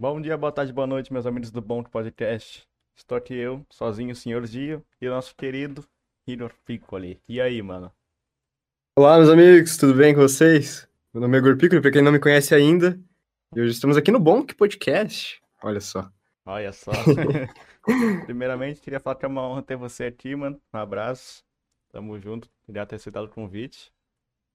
Bom dia, boa tarde, boa noite, meus amigos do Bom Podcast. Estou aqui eu, sozinho, o senhor Dio, e o nosso querido Hiro Piccoli. E aí, mano? Olá, meus amigos, tudo bem com vocês? Meu nome é Igor Piccoli, pra quem não me conhece ainda, e hoje estamos aqui no Bom Podcast. Olha só. Olha só. Primeiramente, queria falar que é uma honra ter você aqui, mano. Um abraço. Tamo junto. Queria ter aceitado o convite.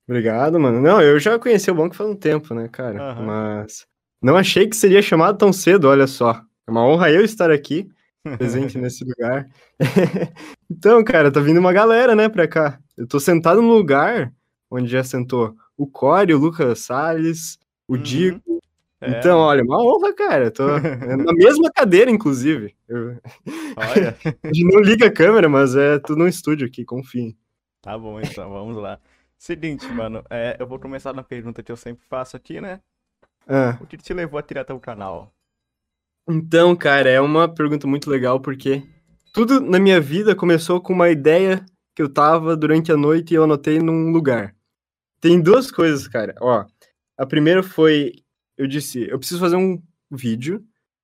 Obrigado, mano. Não, eu já conheci o Bonk faz um tempo, né, cara? Aham. Mas não achei que seria chamado tão cedo, olha só. É uma honra eu estar aqui, presente nesse lugar. então, cara, tá vindo uma galera, né, pra cá. Eu tô sentado no lugar onde já sentou o Core, o Lucas Salles, o Uhum. Dico. É, Então, olha, uma honra, cara. Eu tô na mesma cadeira, inclusive. Eu... olha. A gente não liga a câmera, mas é tudo no estúdio aqui, confiem. Tá bom, então, vamos lá. Seguinte, mano, é, eu vou começar na pergunta que eu sempre faço aqui, né? Ah, O que te levou a tirar teu canal? então, cara, é uma pergunta muito legal, porque tudo na minha vida começou com uma ideia que eu tava durante a noite e eu anotei num lugar. Tem duas coisas, cara. Ó, a primeira foi, eu disse, eu preciso fazer um vídeo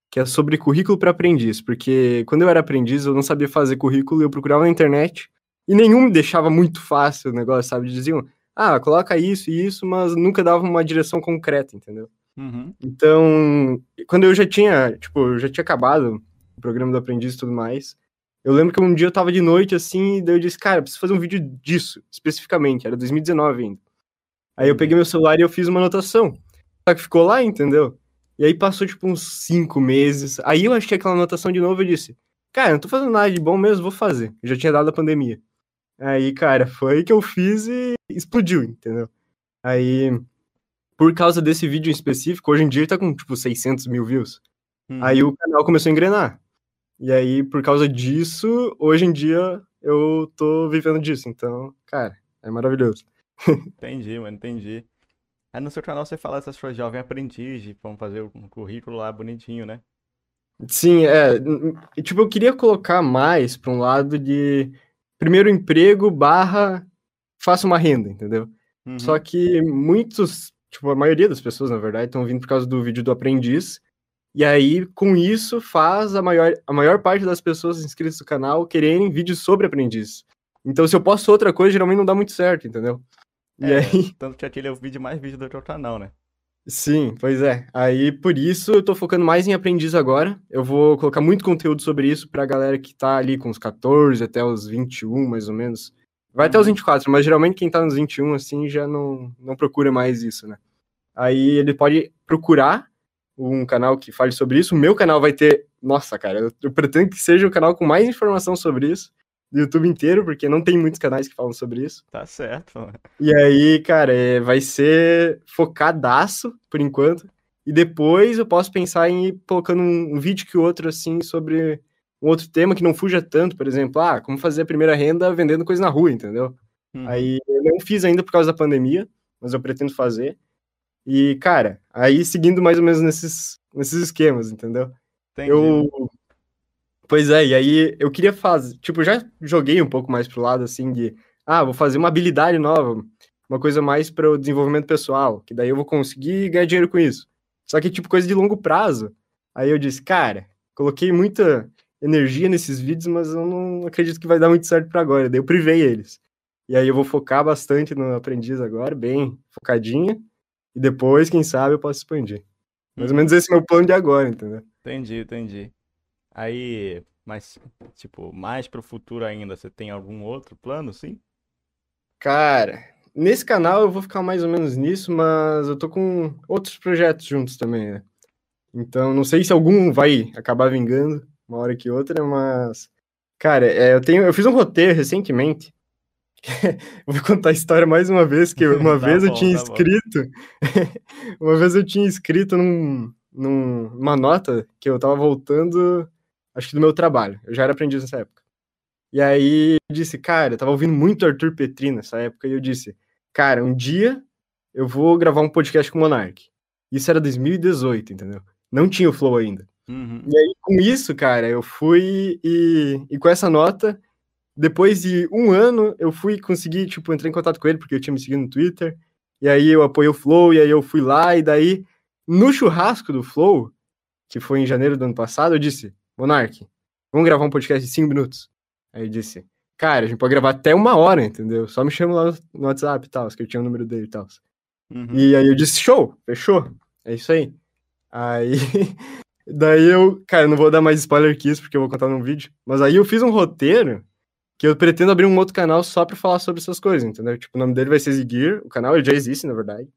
que é sobre currículo para aprendiz, porque quando eu era aprendiz eu não sabia fazer currículo, eu procurava na internet e nenhum me deixava muito fácil o negócio, sabe? Diziam, ah, coloca isso e isso, mas nunca dava uma direção concreta, entendeu? Uhum. Então, quando eu já tinha, tipo, eu já tinha acabado o programa do aprendiz e tudo mais, eu lembro que um dia eu tava de noite assim, e daí eu disse, cara, eu preciso fazer um vídeo disso, especificamente, era 2019 ainda. Aí eu peguei meu celular e eu fiz uma anotação. Só que ficou lá, entendeu? E aí passou, tipo, uns cinco meses. Aí eu achei aquela anotação de novo e eu disse, cara, não tô fazendo nada de bom mesmo, vou fazer. Já tinha dado a pandemia. Aí, cara, foi que eu fiz e explodiu, entendeu? Aí, por causa desse vídeo em específico, hoje em dia ele tá com, tipo, 600 mil views. Uhum. Aí o canal começou a engrenar. E aí, por causa disso, hoje em dia eu tô vivendo disso. Então, cara, é maravilhoso. Entendi, mano, entendi. Aí no seu canal você fala essas coisas jovem aprendiz, de vamos fazer um currículo lá bonitinho, né? Sim, é. Tipo, eu queria colocar mais pra um lado de primeiro emprego barra faça uma renda, entendeu? Uhum. Só que muitos, tipo, a maioria das pessoas, na verdade, estão vindo por causa do vídeo do aprendiz. E aí, com isso, faz a maior, a maior parte das pessoas inscritas no canal quererem vídeos sobre aprendiz. Então, se eu posto outra coisa, geralmente não dá muito certo, entendeu? E É, aí, tanto que aquele é o vídeo mais visto do teu canal, né? sim, pois é. Aí, por isso, eu tô focando mais em aprendiz agora. Eu vou colocar muito conteúdo sobre isso pra galera que tá ali com os 14 até os 21, mais ou menos. Vai até os Uhum. 24, mas geralmente quem tá nos 21, assim, já não, não procura mais isso, né? Aí ele pode procurar um canal que fale sobre isso. O meu canal vai ter. Nossa, cara, eu, eu pretendo que seja o canal com mais informação sobre isso do YouTube inteiro, porque não tem muitos canais que falam sobre isso. Tá certo, mano. E aí, cara, é, vai ser focadaço por enquanto. E depois eu posso pensar em ir colocando um, um vídeo que outro, assim, sobre um outro tema que não fuja tanto, por exemplo, ah, como fazer a primeira renda vendendo coisa na rua, entendeu? Uhum. Aí eu não fiz ainda por causa da pandemia, mas eu pretendo fazer. E, cara, aí seguindo mais ou menos nesses, nesses esquemas, entendeu? Entendi. Eu. Pois é, e aí eu queria fazer. Tipo, já joguei um pouco mais pro lado assim de. Ah, vou fazer uma habilidade nova, uma coisa mais para o desenvolvimento pessoal, que daí eu vou conseguir ganhar dinheiro com isso. Só que, tipo, coisa de longo prazo. Aí eu disse, cara, coloquei muita energia nesses vídeos, mas eu não acredito que vai dar muito certo para agora. Daí eu privei eles. E aí eu vou focar bastante no aprendiz agora, bem focadinha. E depois, quem sabe, eu posso expandir. Mais ou Uhum. menos esse é o meu plano de agora, entendeu? Entendi, entendi. Aí, mas, tipo, mais pro futuro ainda, você tem algum outro plano, sim? Cara, nesse canal eu vou ficar mais ou menos nisso, mas eu tô com outros projetos juntos também, né? Então, não sei se algum vai acabar vingando, uma hora que outra, mas. Cara, é, eu tenho, eu fiz um roteiro recentemente. Eu Vou contar a história mais uma vez, que uma Tá vez eu bom, tinha tá escrito. Uma vez eu tinha escrito num, num- numa nota que eu tava voltando, acho que do meu trabalho. Eu já era aprendiz nessa época. E aí eu disse, cara, eu tava ouvindo muito Arthur Petri nessa época, e eu disse, cara, um dia eu vou gravar um podcast com o Monark. Isso era 2018, entendeu? Não tinha o Flow ainda. Uhum. E aí, com isso, cara, eu fui e, e com essa nota, depois de um ano, eu fui conseguir, tipo, entrar em contato com ele, porque eu tinha me seguido no Twitter, e aí eu apoiei o Flow, e aí eu fui lá, e daí, no churrasco do Flow, que foi em janeiro do ano passado, eu disse, Monark, vamos gravar um podcast de 5 minutos. Aí ele disse, cara, a gente pode gravar até uma hora, entendeu? Só me chama lá no WhatsApp e tal, que eu tinha o número dele e tal. Uhum. E aí eu disse, show, fechou. É isso aí. Aí, daí eu, cara, não vou dar mais spoiler que isso, porque eu vou contar num vídeo. Mas aí eu fiz um roteiro que eu pretendo abrir um outro canal só pra falar sobre essas coisas, entendeu? Tipo, o nome dele vai ser Zigir, o canal ele já existe, na verdade.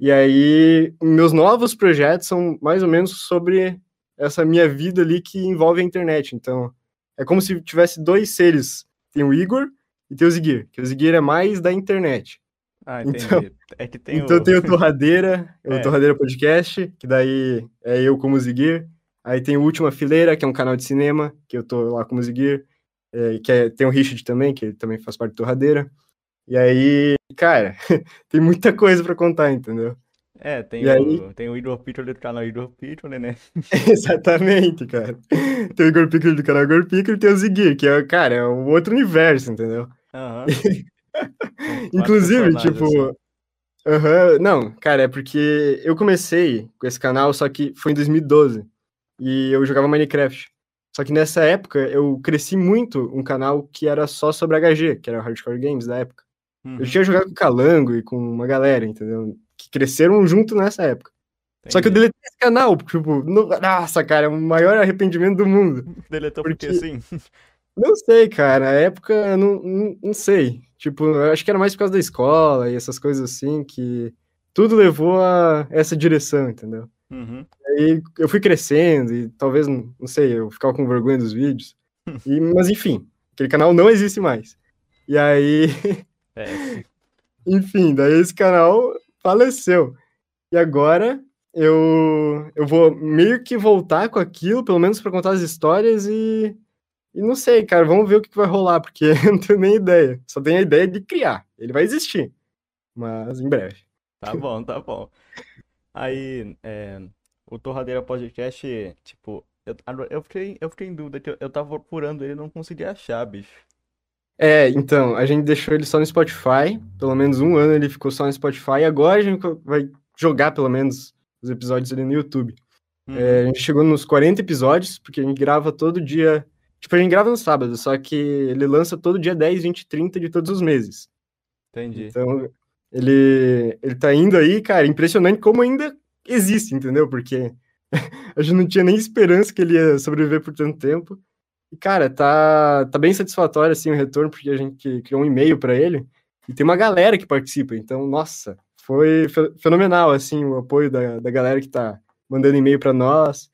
E aí, meus novos projetos são mais ou menos sobre essa minha vida ali que envolve a internet. Então, é como se tivesse dois seres. Tem o Igor e tem o Zigir, que o Zigir é mais da internet. Ah, entendi. Então, é que tem então o... tem o Torradeira, é. o Torradeira Podcast, que daí é eu como Ziguir. Aí tem o Última Fileira, que é um canal de cinema, que eu tô lá como Ziguir. É, que é, tem o Richard também, que também faz parte do Torradeira. E aí, cara, tem muita coisa para contar, entendeu? É, tem, e o, aí... tem o Igor Piccoli do canal Igor Piccoli, né? Exatamente, cara. Tem o Igor Piccoli do canal Igor Piccoli e tem o Ziguir, que é, cara, é um outro universo, entendeu? Aham. Uhum. Inclusive, tipo. Uhum, não, cara, é porque eu comecei com esse canal, só que foi em 2012. E eu jogava Minecraft. Só que nessa época eu cresci muito um canal que era só sobre HG, que era o Hardcore Games da época. Uhum. Eu tinha jogado com o Calango e com uma galera, entendeu? Que cresceram junto nessa época. Entendi. Só que eu deletei esse canal, tipo, no... nossa, cara, é o maior arrependimento do mundo. Deletou porque, porque assim? Não sei, cara, a época, não, não, não sei. Tipo, eu acho que era mais por causa da escola e essas coisas assim, que tudo levou a essa direção, entendeu? Uhum. Aí eu fui crescendo e talvez, não sei, eu ficava com vergonha dos vídeos. E, mas enfim, aquele canal não existe mais. E aí. É. enfim, daí esse canal faleceu. E agora eu, eu vou meio que voltar com aquilo, pelo menos para contar as histórias e e não sei, cara, vamos ver o que vai rolar, porque eu não tenho nem ideia. Só tenho a ideia de criar. Ele vai existir. Mas em breve. Tá bom, tá bom. Aí, é, o Torradeira Podcast, tipo, eu, eu, fiquei, eu fiquei em dúvida, que eu, eu tava procurando ele e não consegui achar, bicho. É, então, a gente deixou ele só no Spotify. Pelo menos um ano ele ficou só no Spotify. Agora a gente vai jogar, pelo menos, os episódios ali no YouTube. Uhum. É, a gente chegou nos 40 episódios, porque a gente grava todo dia Tipo, a gente grava no sábado, só que ele lança todo dia 10, 20, 30 de todos os meses. Entendi. Então, ele, ele tá indo aí, cara, impressionante como ainda existe, entendeu? Porque a gente não tinha nem esperança que ele ia sobreviver por tanto tempo. E, cara, tá, tá bem satisfatório, assim, o retorno, porque a gente criou um e-mail para ele e tem uma galera que participa. Então, nossa, foi fenomenal, assim, o apoio da, da galera que tá mandando e-mail para nós.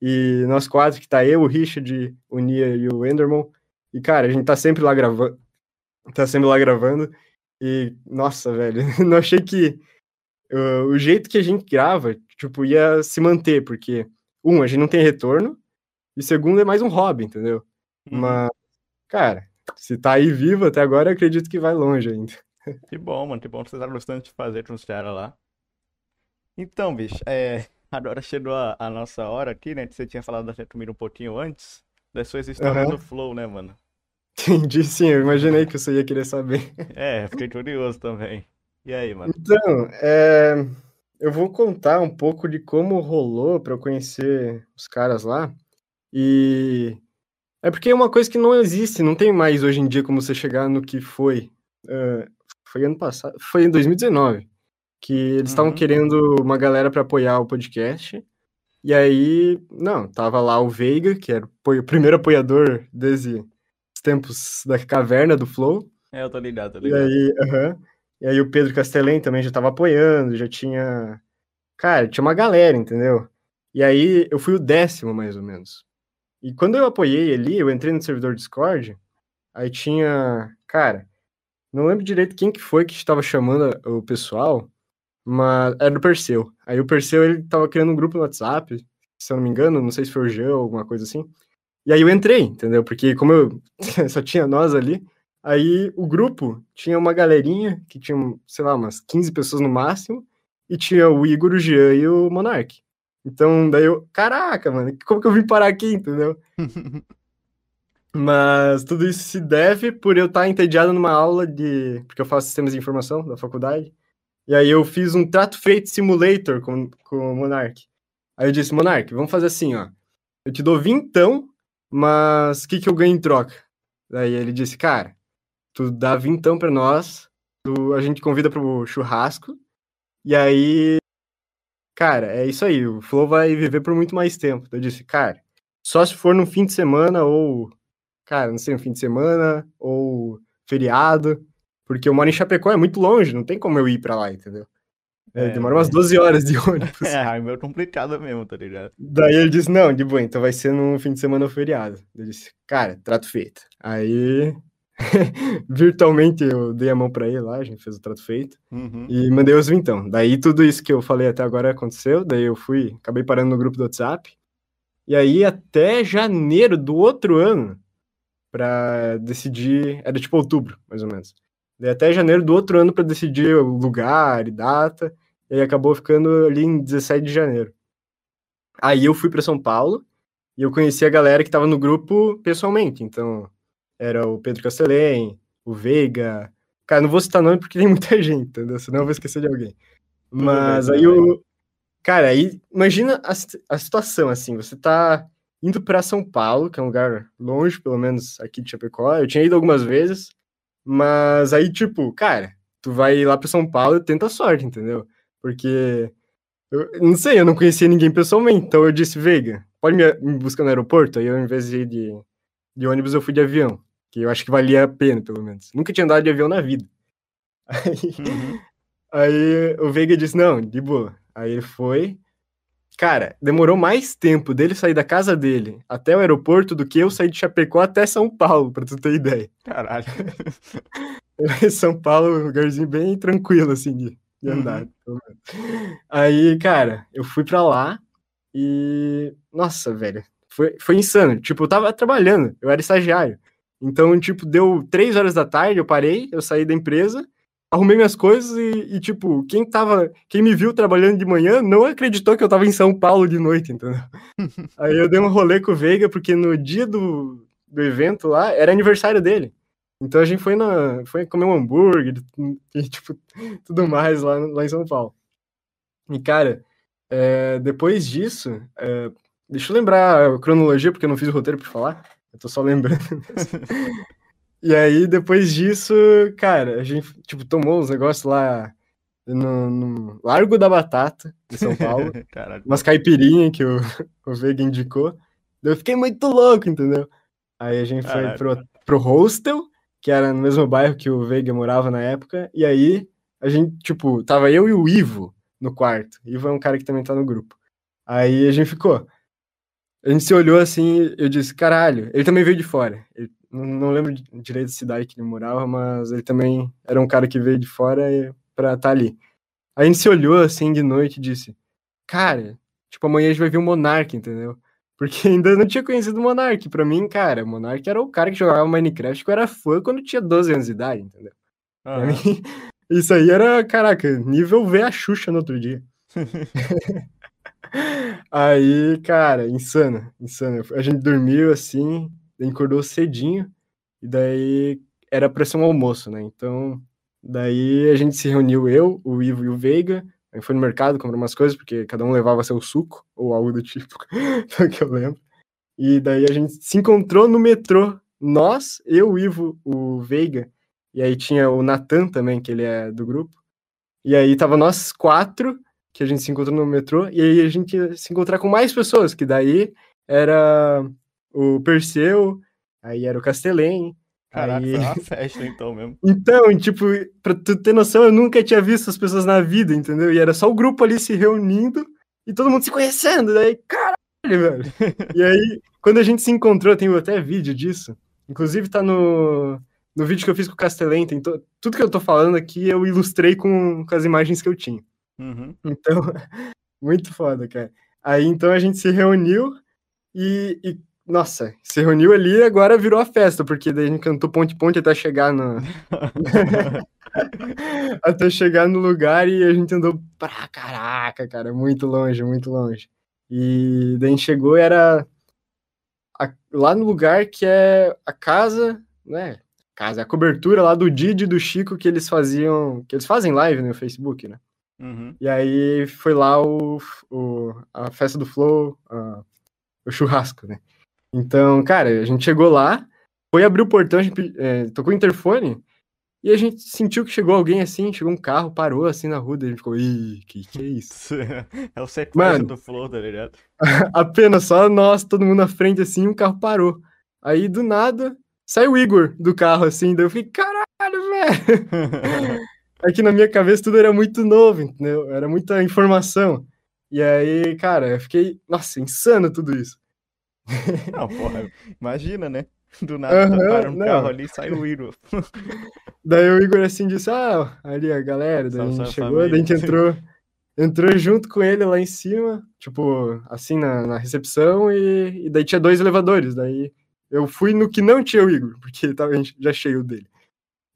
E nós quatro, que tá eu, o Richard, o Nia e o Enderman. E, cara, a gente tá sempre lá gravando. Tá sempre lá gravando. E, nossa, velho, não achei que uh, o jeito que a gente grava, tipo, ia se manter, porque, um, a gente não tem retorno, e segundo, é mais um hobby, entendeu? Uhum. Mas, cara, se tá aí vivo até agora, acredito que vai longe ainda. Que bom, mano, que bom que você tá gostando de fazer com os caras lá. Então, bicho, é, Agora chegou a, a, nossa hora aqui, né? Você tinha falado da comida um pouquinho antes. Das suas histórias uhum. do Flow, né, mano? Entendi, sim. Eu imaginei que você ia querer saber. É, fiquei curioso também. E aí, mano? Então, é... eu vou contar um pouco de como rolou para eu conhecer os caras lá. E é porque é uma coisa que não existe, não tem mais hoje em dia como você chegar no que foi. Uh, foi ano passado, foi em 2019 que eles estavam uhum. querendo uma galera para apoiar o podcast. E aí, não, tava lá o Veiga, que era o primeiro apoiador desde os tempos da caverna do Flow. É, eu tô ligado, tô ligado. E aí, uhum, e aí o Pedro Castelém também já tava apoiando, já tinha. Cara, tinha uma galera, entendeu? E aí eu fui o décimo, mais ou menos. E quando eu apoiei ali, eu entrei no servidor Discord, aí tinha. Cara, não lembro direito quem que foi que estava chamando o pessoal, mas era do Perseu. Aí o Perseu, ele tava criando um grupo no WhatsApp, se eu não me engano, não sei se foi o Jean ou alguma coisa assim. E aí eu entrei, entendeu? Porque como eu só tinha nós ali, aí o grupo tinha uma galerinha que tinha, sei lá, umas 15 pessoas no máximo, e tinha o Igor, o Jean e o Monark. Então, daí eu, caraca, mano, como que eu vim parar aqui, entendeu? Mas tudo isso se deve por eu estar entediado numa aula de. Porque eu faço sistemas de informação da faculdade. E aí eu fiz um trato feito simulator com, com o Monark. Aí eu disse, Monark, vamos fazer assim, ó. Eu te dou vintão, mas o que, que eu ganho em troca? Daí ele disse, cara, tu dá vintão pra nós, tu, a gente convida pro churrasco, e aí, cara, é isso aí, o Flow vai viver por muito mais tempo. Eu disse, cara, só se for no fim de semana ou, cara, não sei, um fim de semana ou feriado, porque eu moro em Chapecó, é muito longe, não tem como eu ir pra lá, entendeu? É, é, demora umas 12 horas de ônibus. É, é meio complicado mesmo, tá ligado? Daí ele disse, não, de boa, então vai ser no fim de semana ou feriado. Eu disse, cara, trato feito. Aí, virtualmente, eu dei a mão pra ele lá, a gente fez o trato feito. Uhum. E mandei os vintão. Daí tudo isso que eu falei até agora aconteceu, daí eu fui, acabei parando no grupo do WhatsApp. E aí, até janeiro do outro ano, pra decidir, era tipo outubro, mais ou menos. Daí até janeiro do outro ano para decidir o lugar e data, e aí acabou ficando ali em 17 de janeiro. Aí eu fui para São Paulo e eu conheci a galera que estava no grupo pessoalmente, então era o Pedro Castelém, o Veiga, cara, não vou citar nome porque tem muita gente, entendeu? Senão eu vou esquecer de alguém. Mas aí o cara, aí imagina a, a situação assim, você tá indo para São Paulo, que é um lugar longe, pelo menos aqui de Chapecó. Eu tinha ido algumas vezes, mas aí, tipo, cara, tu vai lá para São Paulo e tenta a sorte, entendeu? Porque eu não sei, eu não conhecia ninguém pessoalmente, então eu disse, Veiga, pode me, me buscar no aeroporto? Aí eu, ao invés de ir de, de ônibus, eu fui de avião, que eu acho que valia a pena, pelo menos. Nunca tinha andado de avião na vida. Aí, uhum. aí o Veiga disse, não, de boa. Aí ele foi. Cara, demorou mais tempo dele sair da casa dele até o aeroporto do que eu sair de Chapecó até São Paulo, pra tu ter ideia. Caralho. São Paulo, um lugarzinho bem tranquilo, assim, de, de uhum. andar. Aí, cara, eu fui pra lá e. Nossa, velho. Foi, foi insano. Tipo, eu tava trabalhando, eu era estagiário. Então, tipo, deu três horas da tarde, eu parei, eu saí da empresa arrumei minhas coisas e, e, tipo, quem tava, quem me viu trabalhando de manhã não acreditou que eu tava em São Paulo de noite, entendeu? Aí eu dei um rolê com o Veiga, porque no dia do, do evento lá, era aniversário dele. Então a gente foi, na, foi comer um hambúrguer e, tipo, tudo mais lá, lá em São Paulo. E, cara, é, depois disso, é, deixa eu lembrar a cronologia, porque eu não fiz o roteiro pra falar, eu tô só lembrando. E aí, depois disso, cara, a gente, tipo, tomou uns negócios lá no, no, Largo da Batata, em São Paulo. umas caipirinhas que o, o Vega indicou. Eu fiquei muito louco, entendeu? Aí a gente foi pro, pro hostel, que era no mesmo bairro que o Veiga morava na época. E aí, a gente, tipo, tava eu e o Ivo no quarto. Ivo é um cara que também tá no grupo. Aí a gente ficou. A gente se olhou assim, eu disse, caralho, ele também veio de fora. Ele não, lembro direito da cidade que ele morava, mas ele também era um cara que veio de fora pra estar tá ali. Aí a gente se olhou assim de noite e disse: Cara, tipo, amanhã a gente vai ver o Monark, entendeu? Porque ainda não tinha conhecido o Monark. Pra mim, cara, o Monark era o cara que jogava Minecraft, que eu era fã quando tinha 12 anos de idade, entendeu? Pra mim, isso aí era, caraca, nível ver a Xuxa no outro dia. aí, cara, insano, insano. A gente dormiu assim, ele acordou cedinho, e daí era para ser um almoço, né? Então, daí a gente se reuniu, eu, o Ivo e o Veiga, aí foi no mercado comprar umas coisas, porque cada um levava seu suco, ou algo do tipo, que eu lembro. E daí a gente se encontrou no metrô, nós, eu, o Ivo, o Veiga, e aí tinha o Natan também, que ele é do grupo. E aí tava nós quatro, que a gente se encontrou no metrô, e aí a gente ia se encontrar com mais pessoas, que daí era o Perseu, aí era o Castelém. Caraca, aí... foi uma festa então mesmo. Então, tipo, pra tu ter noção, eu nunca tinha visto as pessoas na vida, entendeu? E era só o grupo ali se reunindo e todo mundo se conhecendo. Daí, caralho, velho. e aí, quando a gente se encontrou, tem até vídeo disso. Inclusive tá no, no vídeo que eu fiz com o Castelém, tem to... tudo que eu tô falando aqui eu ilustrei com, com as imagens que eu tinha. Uhum. Então, muito foda, cara. Aí então a gente se reuniu e, e nossa, se reuniu ali e agora virou a festa, porque daí a gente cantou ponte-ponte até chegar no. até chegar no lugar e a gente andou pra caraca, cara, muito longe, muito longe. E daí a gente chegou e era a... lá no lugar que é a casa, né? Casa, a cobertura lá do Didi e do Chico que eles faziam, que eles fazem live no Facebook, né? Uhum. E aí foi lá o, o, a festa do Flow, a- o churrasco, né? Então, cara, a gente chegou lá, foi abrir o portão, a gente é, tocou o interfone, e a gente sentiu que chegou alguém assim, chegou um carro, parou assim na rua, daí a gente ficou, ih, que que é isso? É o sequestro Mano. do Flow, tá ligado? Apenas só nós, todo mundo na frente assim, e um carro parou. Aí, do nada, saiu o Igor do carro assim, daí eu fiquei, caralho, velho! Aqui na minha cabeça tudo era muito novo, entendeu? Era muita informação. E aí, cara, eu fiquei, nossa, insano tudo isso. Não, porra, imagina, né? Do nada Aham, para um carro ali e sai o Iro. Daí o Igor assim disse: Ah, ali a galera, daí a gente chegou, daí a gente família. entrou, entrou junto com ele lá em cima, tipo, assim na, na recepção, e, e daí tinha dois elevadores. Daí eu fui no que não tinha o Igor, porque tava já cheio dele.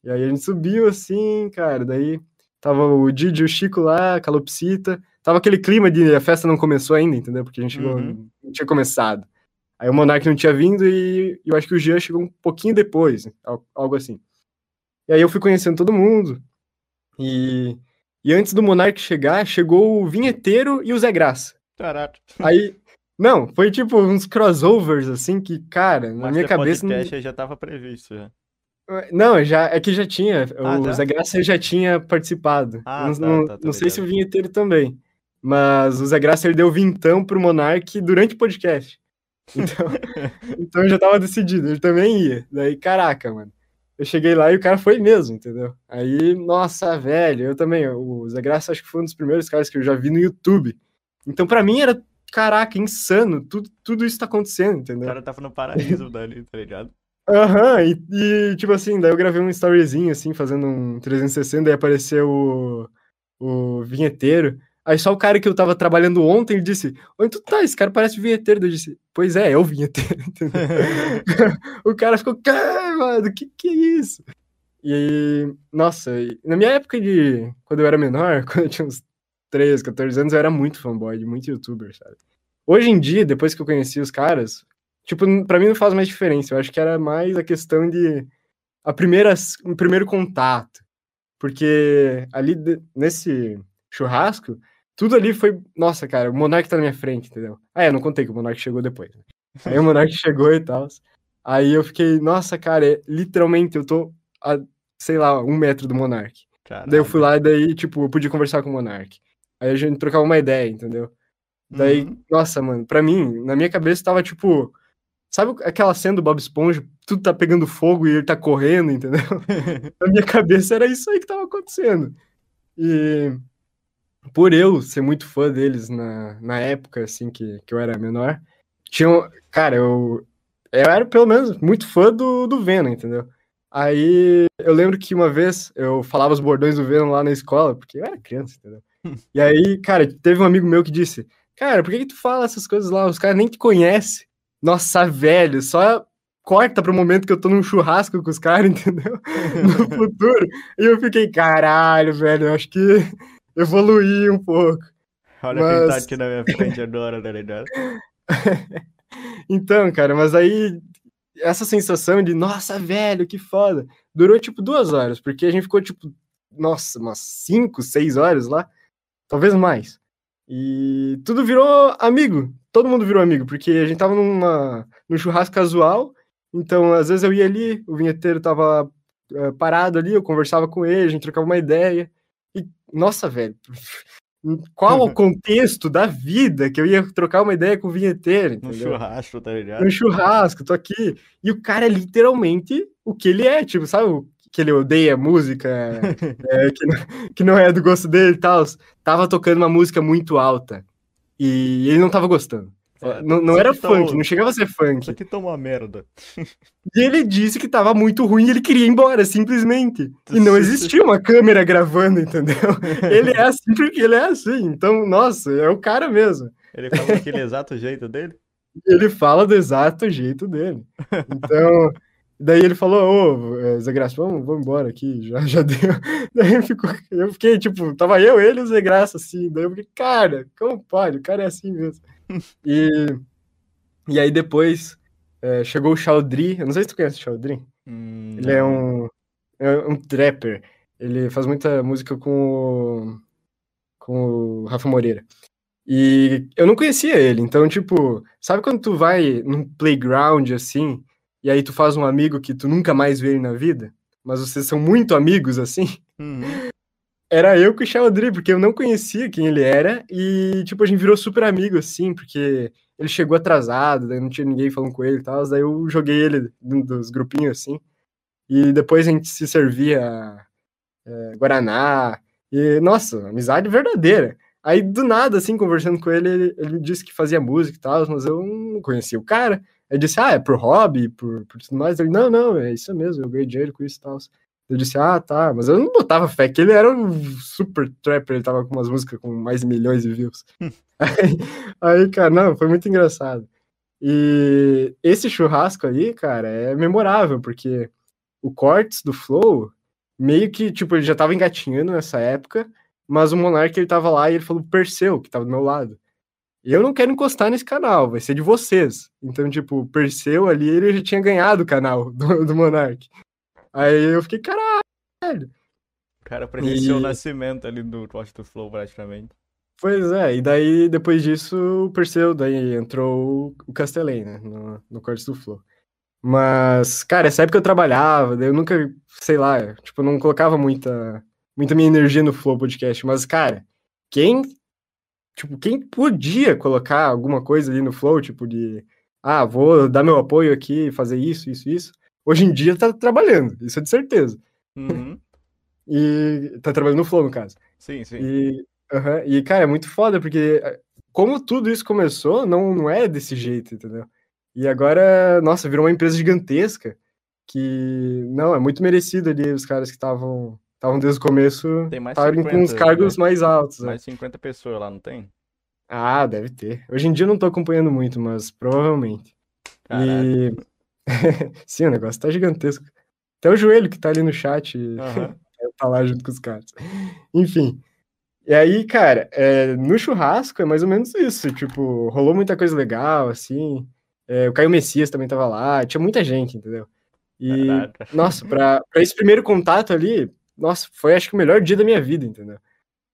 E aí a gente subiu assim, cara, daí tava o Didi e o Chico lá, a Calopsita, tava aquele clima de a festa não começou ainda, entendeu? Porque a gente chegou, Uhum. não tinha começado. Aí o Monark não tinha vindo e eu acho que o Jean chegou um pouquinho depois, al- algo assim. E aí eu fui conhecendo todo mundo. E, e antes do Monark chegar, chegou o Vinheteiro e o Zé Graça. Caraca. Aí, não, foi tipo uns crossovers assim que, cara, na Mas minha ter cabeça não, podcast aí já tava previsto já. não, já é que já tinha, Ah, o já? Zé Graça já tinha participado. Ah, não tá, não, tá, tô não sei se o. Vinheteiro também. Mas o Zé Graça ele deu vintão pro Monark durante o podcast. Então, então já tava decidido, ele também ia. Daí, caraca, mano. Eu cheguei lá e o cara foi mesmo, entendeu? Aí, nossa, velho, eu também. O Zé Graça acho que foi um dos primeiros caras que eu já vi no YouTube. Então, pra mim, era, caraca, insano. Tudo, tudo isso tá acontecendo, O entendeu? cara tava no paraíso dali, tá ligado? Aham, e, e, tipo assim, daí eu gravei um storyzinho, assim, fazendo um 360, daí apareceu o, o vinheteiro. Aí só o cara que eu tava trabalhando ontem, ele disse, onde tu tá? Esse cara parece vinheteiro. Eu disse, pois é, é o vinheteiro, o cara ficou, cara, mano, que que é isso? E aí, nossa, e na minha época de, quando eu era menor, quando eu tinha uns 13, 14 anos, eu era muito fanboy de muito youtuber, sabe? Hoje em dia, depois que eu conheci os caras, tipo, pra mim não faz mais diferença. Eu acho que era mais a questão de a primeira, o primeiro contato. Porque ali nesse churrasco, tudo ali foi, nossa, cara, o Monark tá na minha frente, entendeu? Ah, é, eu não contei que o Monark chegou depois. né? Aí o Monark chegou e tal. Aí eu fiquei, nossa, cara, é, literalmente eu tô a, sei lá, um metro do Monark. Daí eu fui lá e daí, tipo, eu podia conversar com o Monark. Aí a gente trocava uma ideia, entendeu? Daí, Uhum. nossa, mano, pra mim, na minha cabeça tava tipo. Sabe aquela cena do Bob Esponja? Tudo tá pegando fogo e ele tá correndo, entendeu? Na minha cabeça era isso aí que tava acontecendo. E por eu ser muito fã deles na, na época, assim, que, que eu era menor, tinham. Cara, eu. Eu era, pelo menos, muito fã do, do Venom, entendeu? Aí eu lembro que uma vez eu falava os bordões do Venom lá na escola, porque eu era criança, entendeu? E aí, cara, teve um amigo meu que disse: Cara, por que, que tu fala essas coisas lá? Os caras nem te conhecem. Nossa, velho, só corta pro momento que eu tô num churrasco com os caras, entendeu? No futuro. E eu fiquei, caralho, velho, eu acho que evoluí um pouco. Olha quem tá Mas- aqui na minha frente agora, tá ligado? Então, cara, mas aí essa sensação de, nossa, velho, que foda, durou tipo duas horas, porque a gente ficou tipo, nossa, umas cinco, seis horas lá, talvez mais. E tudo virou amigo, todo mundo virou amigo, porque a gente tava numa, num churrasco casual, então às vezes eu ia ali, o vinheteiro tava eh, parado ali, eu conversava com ele, a gente trocava uma ideia, nossa, velho, qual o contexto da vida que eu ia trocar uma ideia com o vinheteiro, entendeu? churrasco, tá ligado? no churrasco, tô aqui. E o cara é literalmente o que ele é, tipo, sabe? o Que ele odeia música, é, que, não, que não é do gosto dele e tal. Tava tocando uma música muito alta. E ele não tava gostando. É, não não isso era tá funk, não chegava a ser Isso funk. aqui tá uma merda. E ele disse que tava muito ruim e ele queria ir embora, simplesmente. E não existia uma câmera gravando, entendeu? Ele é assim porque ele é assim. Então, nossa, é o cara mesmo. Ele fala daquele exato jeito dele. ele fala do exato jeito dele. Então, daí ele falou, ô, é, Zé Graça, vamos, vamos embora aqui, já, já deu. Daí ficou, eu fiquei, tipo, tava eu, ele e o Zé Graça, assim, daí eu fiquei, cara, como pode? O cara é assim mesmo. E, e aí depois é, chegou o Chaudry, eu não sei se tu conhece o Chaudry, Hum, ele é um, é um trapper, ele faz muita música com o, com o Rafa Moreira. E eu não conhecia ele, então, tipo, sabe quando tu vai num playground assim, e aí tu faz um amigo que tu nunca mais vê na vida, mas vocês são muito amigos assim? Uhum. Era eu com o Sheldry, porque eu não conhecia quem ele era, e, tipo, a gente virou super amigo, assim, porque ele chegou atrasado, daí não tinha ninguém falando com ele e tal, daí eu joguei ele dos grupinhos, assim, e depois a gente se servia é, Guaraná, e, nossa, amizade verdadeira. Aí, do nada, assim, conversando com ele, ele, ele disse que fazia música e tal, mas eu não conhecia o cara. Ele disse, ah, é por hobby, por, por tudo mais. Ele, não, não, é isso mesmo, eu ganhei dinheiro com isso e tal. Eu disse, ah, tá, mas eu não botava fé, que ele era um super trapper, ele tava com umas músicas com mais milhões de views. aí, aí, cara, não, foi muito engraçado. E esse churrasco aí, cara, é memorável, porque o Cortes do Flow, meio que, tipo, ele já tava engatinhando nessa época, mas o Monark ele tava lá e ele falou Perseu, que tava do meu lado. Eu não quero encostar nesse canal, vai ser de vocês. Então, tipo, o Perseu ali, ele já tinha ganhado o canal do, do Monark. Aí eu fiquei, caralho. O cara presenciou e... o nascimento ali do Watch do Flow, praticamente. Pois é, e daí, depois disso, o Perseu, daí entrou o Castellane, né, no, no Cortes do Flow. Mas, cara, essa época eu trabalhava, daí eu nunca, sei lá, tipo, não colocava muita muita minha energia no Flow Podcast, mas, cara, quem, tipo, quem podia colocar alguma coisa ali no Flow, tipo, de, ah, vou dar meu apoio aqui, fazer isso, isso, isso, hoje em dia tá trabalhando, isso é de certeza. Uhum. e tá trabalhando no Flow, no caso. Sim, sim. E, e, cara, é muito foda, porque eh, como tudo isso começou, não, não é desse jeito, entendeu? E agora, nossa, virou uma empresa gigantesca que, não, é muito merecido ali os caras que estavam estavam desde o começo estarem com os cargos né? mais altos. Né? Mais 50 pessoas lá, não tem? Ah, deve ter. Hoje em dia eu não tô acompanhando muito, mas provavelmente. Caraca. E. Sim, o negócio tá gigantesco. Até o joelho que tá ali no chat uhum. tá lá junto com os caras. Enfim. E aí, cara, é, no churrasco é mais ou menos isso. Tipo, rolou muita coisa legal, assim. É, o Caio Messias também tava lá, tinha muita gente, entendeu? E, Caraca. nossa, pra, pra esse primeiro contato ali, nossa, foi acho que o melhor dia da minha vida, entendeu?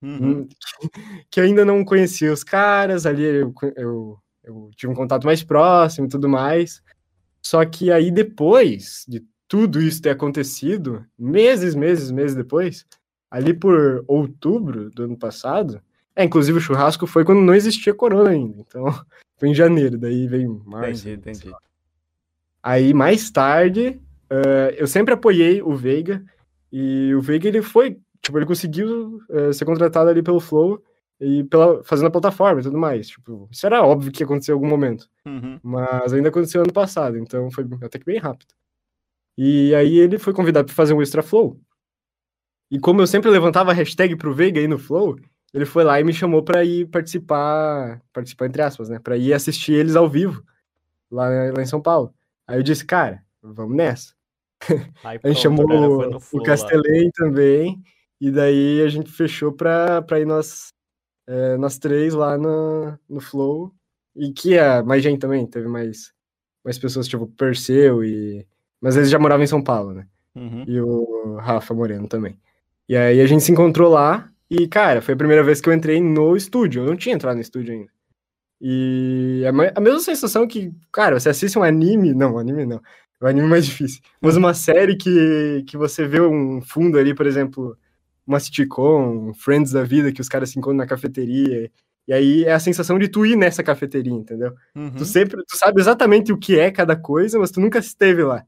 Uhum. Hum, que, ainda não conhecia os caras, ali eu, eu, eu tive um contato mais próximo e tudo mais. Só que aí depois de tudo isso ter acontecido, meses, meses, meses depois, ali por outubro do ano passado, é, inclusive o churrasco foi quando não existia corona ainda, então foi em janeiro, daí veio março. Entendi, entendi. Aí mais tarde, uh, eu sempre apoiei o Veiga, e o Veiga, ele foi, tipo, ele conseguiu é, ser contratado ali pelo Flow e pela, fazendo a plataforma e tudo mais. Tipo, isso era óbvio que ia acontecer em algum momento. Uhum. Mas ainda aconteceu ano passado, então foi até que bem rápido. E aí ele foi convidado para fazer um extra flow. E como eu sempre levantava a hashtag pro Veiga aí no Flow, ele foi lá e me chamou para ir participar, participar entre aspas, né? Para ir assistir eles ao vivo lá, lá em São Paulo. Aí eu disse, cara, vamos nessa. Aí, a gente chamou o Castelém também, e daí a gente fechou pra, pra ir nós, é, nós três lá no, no Flow, e que é mais gente também, teve mais, mais pessoas, tipo Perseu, e... mas eles já moravam em São Paulo, né? Uhum. E o Rafa Moreno também. E aí a gente se encontrou lá, e cara, foi a primeira vez que eu entrei no estúdio, eu não tinha entrado no estúdio ainda. E a, mesma sensação que, cara, você assiste um anime, não, anime não, o anime é mais difícil. Mas uma série que, que você vê um fundo ali, por exemplo, uma sitcom, Friends da vida, que os caras se encontram na cafeteria. E aí é a sensação de tu ir nessa cafeteria, entendeu? Uhum. Tu sempre, tu sabe exatamente o que é cada coisa, mas tu nunca esteve lá.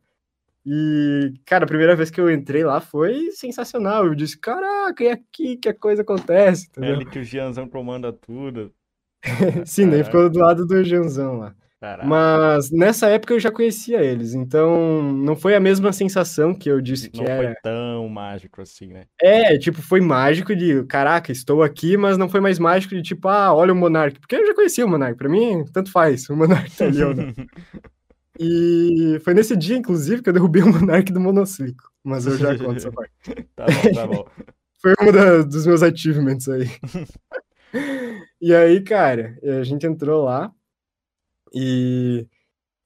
E, cara, a primeira vez que eu entrei lá foi sensacional. Eu disse, caraca, é aqui que a coisa acontece, é entendeu? É ali que o Gianzão comanda tudo. Sim, daí ficou do lado do Gianzão lá. Caraca. Mas nessa época eu já conhecia eles, então não foi a mesma sensação que eu disse que não era. Não foi tão mágico assim, né? É, tipo, foi mágico de, caraca, estou aqui, mas não foi mais mágico de tipo, ah, olha o Monark, porque eu já conhecia o Monark, pra mim, tanto faz, o Monark tá ali ou não. e foi nesse dia, inclusive, que eu derrubei o Monark do monociclo, mas eu já conto essa parte. tá bom, tá bom. foi um da, dos meus achievements aí. e aí, cara, a gente entrou lá, e,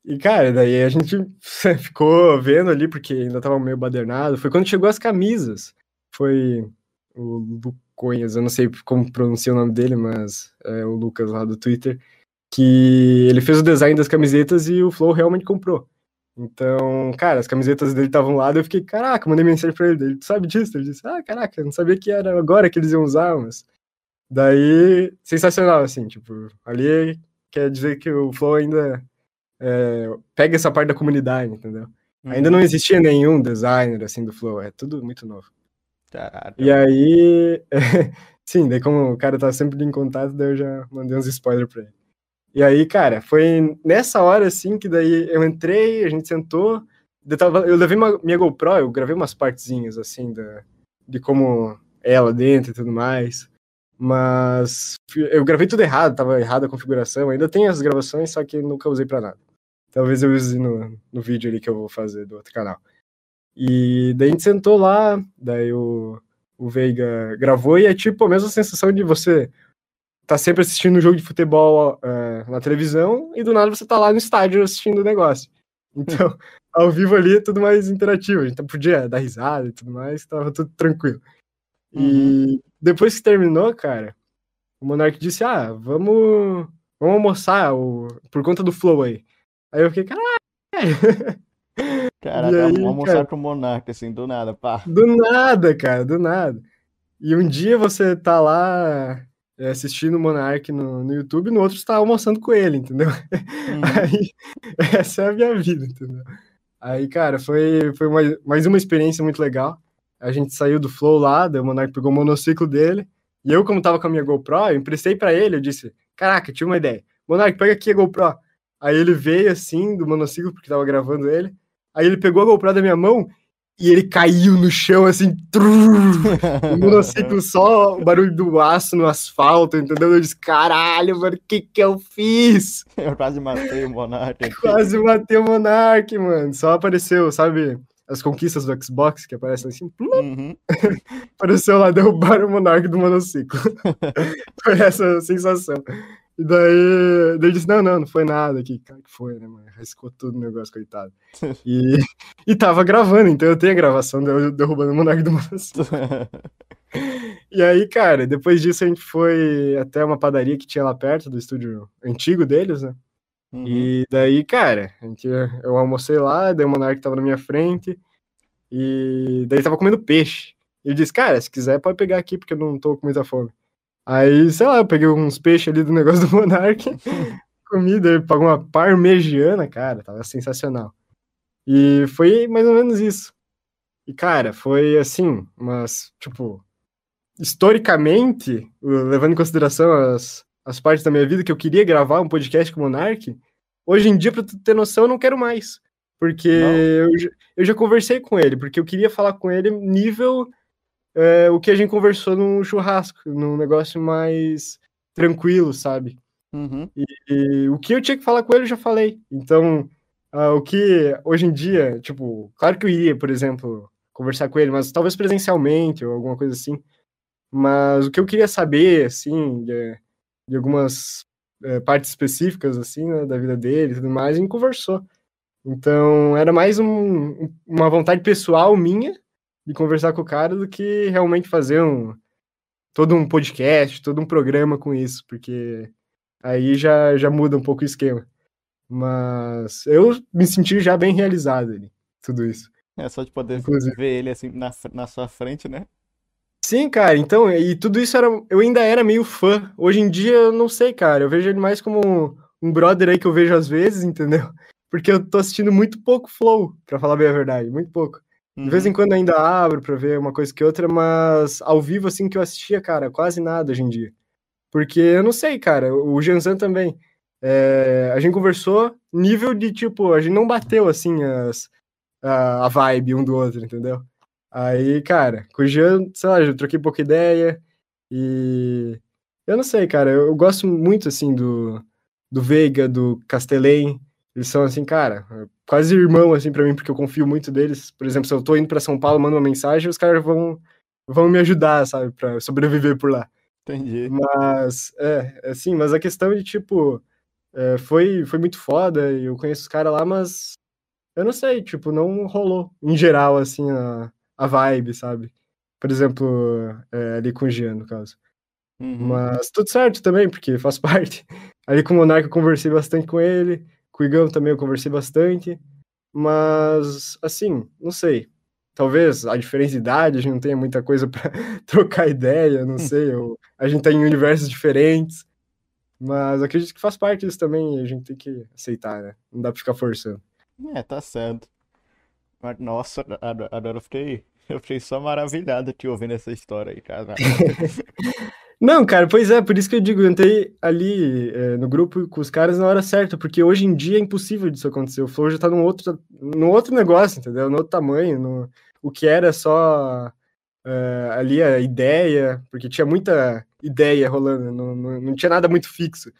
e, cara, daí a gente ficou vendo ali, porque ainda tava meio badernado. Foi quando chegou as camisas. Foi o Conhas, eu não sei como pronuncia o nome dele, mas é o Lucas lá do Twitter, que ele fez o design das camisetas e o Flow realmente comprou. Então, cara, as camisetas dele estavam lá, eu fiquei, caraca, mandei mensagem pra ele, ele sabe disso? Ele disse, ah, caraca, não sabia que era agora que eles iam usar, mas... Daí, sensacional, assim, tipo, ali quer dizer que o Flow ainda é, pega essa parte da comunidade, entendeu? Uhum. Ainda não existia nenhum designer, assim, do Flow, é tudo muito novo. Caraca. E aí, sim, daí como o cara tá sempre em contato, daí eu já mandei uns spoilers pra ele. E aí, cara, foi nessa hora, assim, que daí eu entrei, a gente sentou, eu, tava, eu levei uma, minha GoPro, eu gravei umas partezinhas, assim, da, de como é lá dentro e tudo mais. Mas eu gravei tudo errado, tava errada a configuração. Ainda tem as gravações, só que nunca usei para nada. Talvez eu use no, no vídeo ali que eu vou fazer do outro canal. E daí a gente sentou lá, daí o, o Veiga gravou, e é tipo a mesma sensação de você tá sempre assistindo um jogo de futebol uh, na televisão, e do nada você tá lá no estádio assistindo o negócio. Então, ao vivo ali é tudo mais interativo, a gente podia dar risada e tudo mais, tava tudo tranquilo. Uhum. Depois que terminou, cara, o Monark disse: Ah, vamos, vamos almoçar o, por conta do Flow aí. Aí eu fiquei, caralho. Caraca, aí, vamos almoçar cara, com o Monark, assim, do nada, pá. Do nada, cara, do nada. E um dia você tá lá é, assistindo o Monark no, no YouTube, no outro você tá almoçando com ele, entendeu? Uhum. Aí, essa é a minha vida, entendeu? Aí, cara, foi, foi uma, mais uma experiência muito legal. A gente saiu do Flow lá, daí o Monark pegou o monociclo dele, e eu, como tava com a minha GoPro, eu emprestei para ele, eu disse, caraca, tinha uma ideia. Monark, pega aqui a GoPro. Aí ele veio assim, do monociclo, porque tava gravando ele, Aí ele pegou a GoPro da minha mão e ele caiu no chão, assim, o monociclo só o barulho do aço no asfalto, entendeu? Eu disse, caralho, mano, o que que eu fiz? Eu quase matei o Monark. Quase matei o Monark, mano. Só apareceu, sabe, as conquistas do Xbox que aparecem assim. Uhum. apareceu lá, derrubaram o Monark do monociclo. Foi essa sensação. E daí, daí ele disse, não, não, não foi nada aqui. Cara, que foi, né, mano? Riscou tudo o negócio, coitado. E, e tava gravando, então eu tenho a gravação de derrubando o Monark do Monstro. e aí, cara, depois disso a gente foi até uma padaria que tinha lá perto do estúdio antigo deles, né? Uhum. E daí, cara, a gente, eu almocei lá, daí o Monark tava na minha frente, e daí tava comendo peixe. E ele disse, cara, se quiser pode pegar aqui, porque eu não tô com muita fome. Aí, sei lá, eu peguei uns peixes ali do negócio do Monark, comida, ele pagou uma parmegiana, cara, tava sensacional. E foi mais ou menos isso. E, cara, foi assim, mas, tipo, historicamente, levando em consideração as, as partes da minha vida que eu queria gravar um podcast com o Monark, hoje em dia, pra tu ter noção, eu não quero mais. Porque eu, eu já conversei com ele, porque eu queria falar com ele nível é, o que a gente conversou num churrasco, num negócio mais tranquilo, sabe? Uhum. E, e, o que eu tinha que falar com ele, eu já falei. Então, uh, o que hoje em dia, tipo, claro que eu iria, por exemplo, conversar com ele, mas talvez presencialmente ou alguma coisa assim. Mas o que eu queria saber, assim, de, de algumas é, partes específicas, assim, né, da vida dele e tudo mais, gente conversou. Então, era mais um, uma vontade pessoal minha de conversar com o cara do que realmente fazer um todo um podcast, todo um programa com isso, porque aí já, já muda um pouco o esquema. Mas eu me senti já bem realizado ali, tudo isso. É só de poder Inclusive. ver ele assim na, na sua frente, né? Sim, cara, então, e tudo isso era. Eu ainda era meio fã. Hoje em dia, eu não sei, cara. Eu vejo ele mais como um brother aí que eu vejo às vezes, entendeu? Porque eu tô assistindo muito pouco Flow, pra falar bem a verdade, muito pouco. De vez em uhum. quando ainda abro pra ver uma coisa que outra, mas ao vivo, assim, que eu assistia, cara, quase nada hoje em dia. Porque eu não sei, cara, o Jansan também. É, a gente conversou, nível de tipo, a gente não bateu assim as, a, a vibe um do outro, entendeu? Aí, cara, com o Jean, sei lá, eu troquei pouca ideia e. Eu não sei, cara, eu, eu gosto muito assim do, do Veiga, do Castellém. Eles são assim, cara, quase irmão, assim, para mim, porque eu confio muito deles. Por exemplo, se eu tô indo para São Paulo, mando uma mensagem, os caras vão, vão me ajudar, sabe, para sobreviver por lá. Entendi. Mas, é, assim, mas a questão de, tipo, é, foi, foi muito foda, e eu conheço os caras lá, mas eu não sei, tipo, não rolou, em geral, assim, a, a vibe, sabe? Por exemplo, é, ali com o Jean, no caso. Uhum. Mas tudo certo também, porque faz parte. Ali com o Monarca eu conversei bastante com ele, com o Igão também eu conversei bastante. Mas, assim, não sei. Talvez a diferença de idade, a gente não tenha muita coisa para trocar ideia, não sei. Ou a gente tá em universos diferentes. Mas acredito que faz parte disso também, a gente tem que aceitar, né? Não dá pra ficar forçando. É, tá certo. Mas, nossa, agora eu fiquei, eu fiquei só maravilhado te ouvindo essa história aí, cara. Não, cara, pois é, por isso que eu digo, eu entrei ali é, no grupo com os caras na hora certa, porque hoje em dia é impossível disso acontecer. O Flow já tá num outro, num outro negócio, entendeu? No outro tamanho, no, o que era só uh, ali a ideia, porque tinha muita ideia rolando, não, não, não tinha nada muito fixo.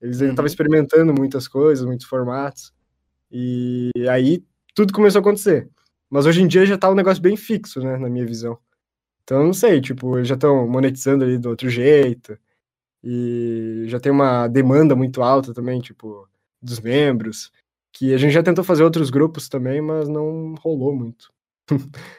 Eles ainda estavam uhum. experimentando muitas coisas, muitos formatos, e aí tudo começou a acontecer. Mas hoje em dia já tá um negócio bem fixo, né, na minha visão. Então, não sei, tipo, eles já estão monetizando ali do outro jeito, e já tem uma demanda muito alta também, tipo, dos membros, que a gente já tentou fazer outros grupos também, mas não rolou muito.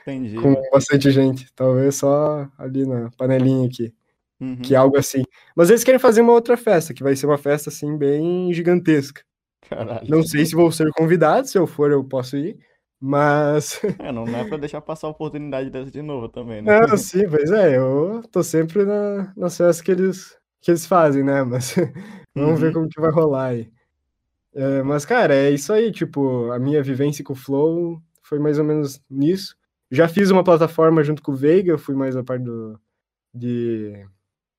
Entendi. com bastante gente. Talvez só ali na panelinha aqui. Uhum. Que é algo assim. Mas eles querem fazer uma outra festa, que vai ser uma festa assim, bem gigantesca. Caralho. Não sei se vou ser convidado, se eu for, eu posso ir. Mas. É, não é pra deixar passar a oportunidade dessa de novo também, né? Não, sim, pois é, eu tô sempre na, nas festas que eles, que eles fazem, né? Mas vamos uhum. ver como que vai rolar aí. É, mas, cara, é isso aí, tipo, a minha vivência com o Flow foi mais ou menos nisso. Já fiz uma plataforma junto com o Veiga, fui mais a parte do. de.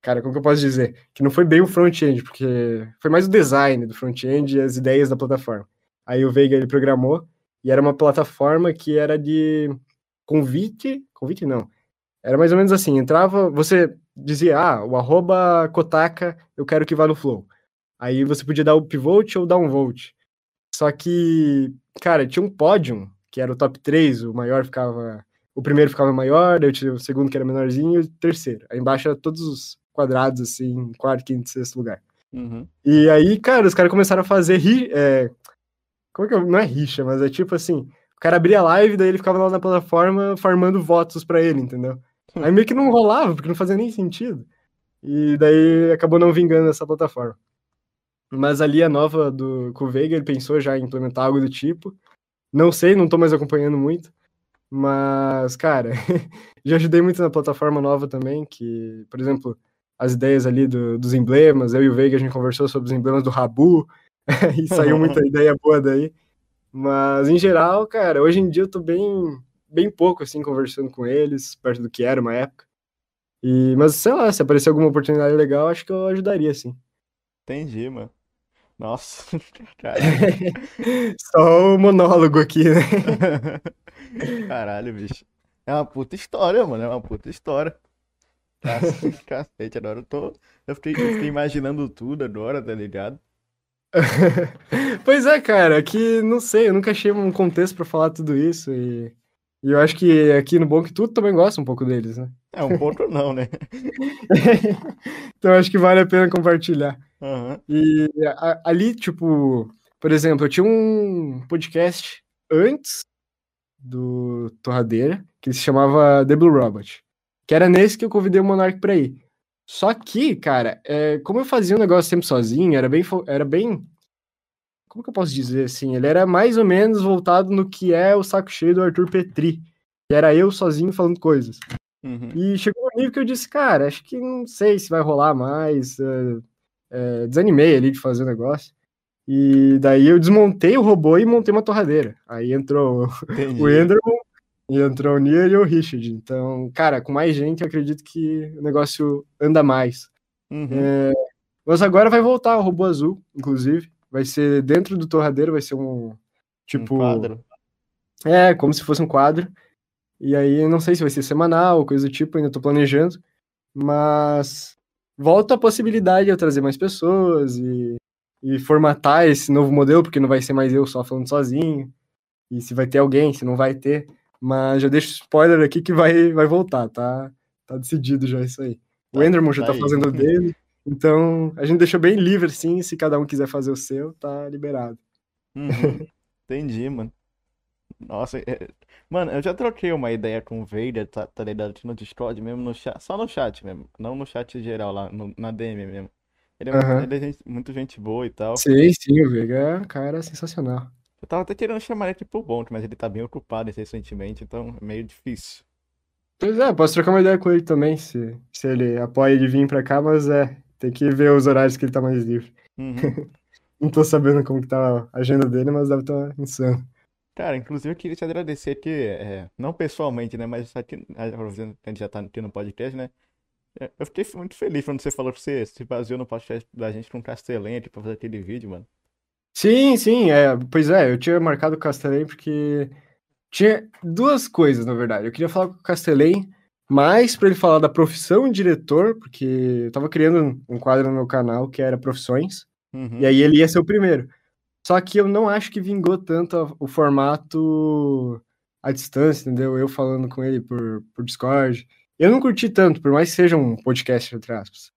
Cara, como que eu posso dizer? Que não foi bem o front-end, porque foi mais o design do front-end e as ideias da plataforma. Aí o Veiga ele programou, e era uma plataforma que era de convite. Convite não. Era mais ou menos assim: entrava, você dizia, ah, o arroba Kotaka, eu quero que vá no Flow. Aí você podia dar o pivot ou dar um volt. Só que, cara, tinha um pódio que era o top 3, o maior ficava. O primeiro ficava maior, daí eu tinha o segundo que era menorzinho e o terceiro. Aí embaixo era todos os quadrados, assim, quarto, quinto, sexto lugar. Uhum. E aí, cara, os caras começaram a fazer. Ri, é, como que eu, Não é rixa, mas é tipo assim: o cara abria a live, daí ele ficava lá na plataforma farmando votos para ele, entendeu? Aí meio que não rolava, porque não fazia nem sentido. E daí acabou não vingando essa plataforma. Mas ali a nova do com o Veiga, ele pensou já em implementar algo do tipo. Não sei, não tô mais acompanhando muito. Mas, cara, já ajudei muito na plataforma nova também, que, por exemplo, as ideias ali do, dos emblemas, eu e o Veiga a gente conversou sobre os emblemas do Rabu, e saiu muita ideia boa daí. Mas, em geral, cara, hoje em dia eu tô bem, bem pouco, assim, conversando com eles, perto do que era uma época. E, mas, sei lá, se aparecer alguma oportunidade legal, acho que eu ajudaria, sim. Entendi, mano. Nossa, Só o monólogo aqui, né? Caralho, bicho. É uma puta história, mano. É uma puta história. Cacete, agora eu tô. Eu fiquei, eu fiquei imaginando tudo agora, tá ligado? pois é, cara, aqui não sei, eu nunca achei um contexto para falar tudo isso e, e, eu acho que aqui no Bom que tudo também gosta um pouco deles, né? É, um pouco não, né? então acho que vale a pena compartilhar. Uhum. E a, ali, tipo, por exemplo, eu tinha um podcast antes do Torradeira, que se chamava The Blue Robot, que era nesse que eu convidei o Monark pra ir. Só que, cara, é, como eu fazia um negócio sempre sozinho, era bem, era bem. Como que eu posso dizer assim? Ele era mais ou menos voltado no que é o saco cheio do Arthur Petri, que era eu sozinho falando coisas. Uhum. E chegou um nível que eu disse, cara, acho que não sei se vai rolar mais. Uh, é, desanimei ali de fazer o negócio. E daí eu desmontei o robô e montei uma torradeira. Aí entrou Entendi. o Enderman, e entrou o Nier e o Richard. Então, cara, com mais gente, eu acredito que o negócio anda mais. Uhum. É, mas agora vai voltar o robô azul, inclusive. Vai ser dentro do torradeiro, vai ser um tipo. Um quadro. É, como se fosse um quadro. E aí, não sei se vai ser semanal ou coisa do tipo, ainda tô planejando. Mas volta a possibilidade de eu trazer mais pessoas e, e formatar esse novo modelo, porque não vai ser mais eu só falando sozinho, e se vai ter alguém, se não vai ter. Mas já deixo spoiler aqui que vai, vai voltar, tá? Tá decidido já isso aí. Tá, o Enderman já tá, tá fazendo o dele, então a gente deixou bem livre, sim, se cada um quiser fazer o seu, tá liberado. Uhum. Entendi, mano. Nossa, é... mano, eu já troquei uma ideia com o Vader, tá, tá ligado? No Discord mesmo, no chat, só no chat mesmo, não no chat geral lá, no, na DM mesmo. Ele é, muito, Aham. ele é gente, muito gente boa e tal. Sim, sim, o Veiga é um cara sensacional. Eu tava até querendo chamar ele pro Bonk, mas ele tá bem ocupado recentemente, então é meio difícil. Pois é, posso trocar uma ideia com ele também, se, se ele apoia ele vir pra cá, mas é, tem que ver os horários que ele tá mais livre. Uhum. Não tô sabendo como que tá a agenda dele, mas deve estar insano. Cara, inclusive eu queria te agradecer aqui, é, não pessoalmente, né, mas aqui, que a gente já tá aqui no podcast, né, é, eu fiquei muito feliz quando você falou que você se baseou no podcast da gente com Castellente pra fazer aquele vídeo, mano. Sim, sim, é, pois é, eu tinha marcado o Castellém porque tinha duas coisas, na verdade. Eu queria falar com o Castellém mais para ele falar da profissão de diretor, porque eu tava criando um quadro no meu canal que era profissões, Uhum. e aí ele ia ser o primeiro. Só que eu não acho que vingou tanto a- o formato à distância, entendeu? Eu falando com ele por, por Discord. Eu não curti tanto, por mais que seja um podcast, entre aspas.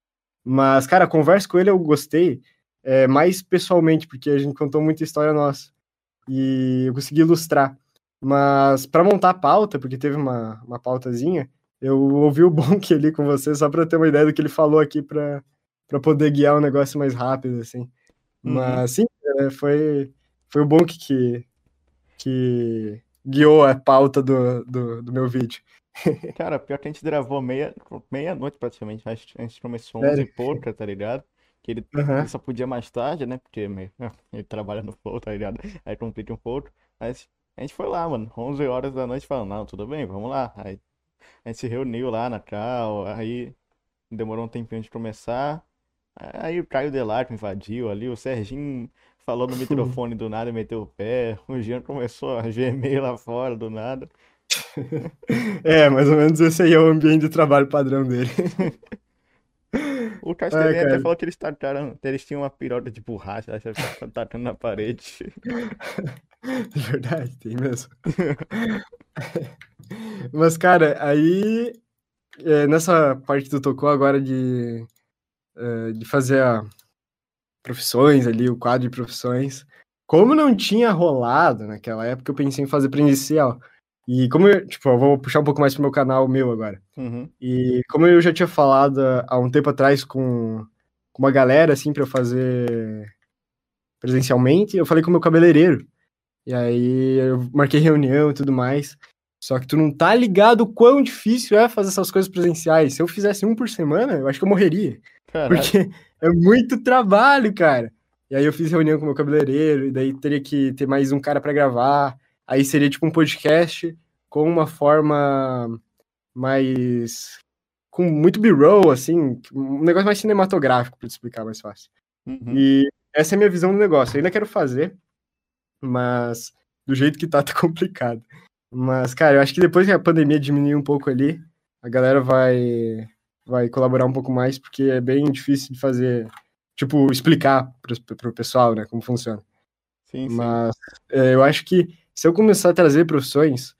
Mas, cara, a conversa com ele eu gostei é, mais pessoalmente, porque a gente contou muita história nossa. E eu consegui ilustrar. Mas para montar a pauta, porque teve uma, uma pautazinha, eu ouvi o Bonk ali com você, só para ter uma ideia do que ele falou aqui para poder guiar o negócio mais rápido, assim. Uhum. Mas sim, é, foi, foi o Bonk que, que guiou a pauta do, do, do meu vídeo. Cara, pior que a gente gravou meia, meia-noite praticamente, a gente, a gente começou 11 e pouca, tá ligado? Que ele, ele Aham. só podia mais tarde, né, porque meio- ele trabalha no Flow, tá ligado? Aí complica um pouco, mas a gente foi lá, mano, 11 horas da noite falando, não, tudo bem, vamos lá. Aí a gente se reuniu lá na cal, aí demorou um tempinho de começar, aí o Caio Delarte invadiu ali, o Serginho falou no microfone do nada e meteu o pé, o Jean começou a gemer lá fora do nada. É, mais ou menos esse aí é o ambiente de trabalho padrão dele. O Ai, Castelli até falou que eles tacaram, eles tinham uma piroca de borracha, acho que estavam tacando na parede. De verdade, tem mesmo. Mas, cara, aí é, nessa parte tu tocou agora de, é, de fazer a profissões ali, o quadro de profissões, como não tinha rolado naquela época, eu pensei em fazer presencial. E como eu, tipo, eu vou puxar um pouco mais pro meu canal meu agora. Uhum, E como eu já tinha falado há um tempo atrás com, com uma galera, assim, pra eu fazer presencialmente, eu falei com o meu cabeleireiro. E aí eu marquei reunião e tudo mais. Só que tu não tá ligado o quão difícil é fazer essas coisas presenciais. Se eu fizesse um por semana, eu acho que eu morreria. caralho. Porque é muito trabalho, cara. E aí eu fiz reunião com o meu cabeleireiro, e daí teria que ter mais um cara pra gravar. Aí seria tipo um podcast com uma forma mais. com muito B-roll, assim, um negócio mais cinematográfico, pra te explicar mais fácil. Uhum, E essa é a minha visão do negócio. Eu ainda quero fazer, mas do jeito que tá, tá complicado. Mas, cara, eu acho que depois que a pandemia diminuir um pouco ali, a galera vai, vai colaborar um pouco mais, porque é bem difícil de fazer, tipo, explicar pro, pro pessoal, né, como funciona. sim, sim. Mas é, eu acho que se eu começar a trazer profissões,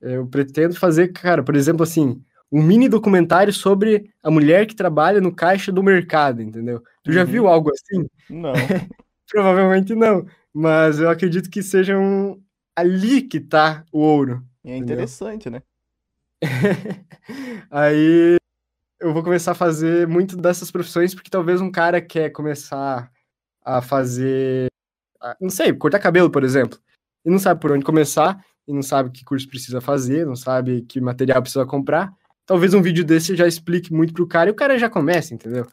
eu pretendo fazer, cara, por exemplo, assim, um mini documentário sobre a mulher que trabalha no caixa do mercado, entendeu? Tu já Uhum. viu algo assim? Não. Provavelmente não, mas eu acredito que seja um... ali que tá o ouro. E é Entendeu? interessante, né? Aí eu vou começar a fazer muito dessas profissões, porque talvez um cara quer começar a fazer, não sei, cortar cabelo, por exemplo, e não sabe por onde começar, e não sabe que curso precisa fazer, não sabe que material precisa comprar. Talvez um vídeo desse já explique muito pro cara e o cara já começa, entendeu?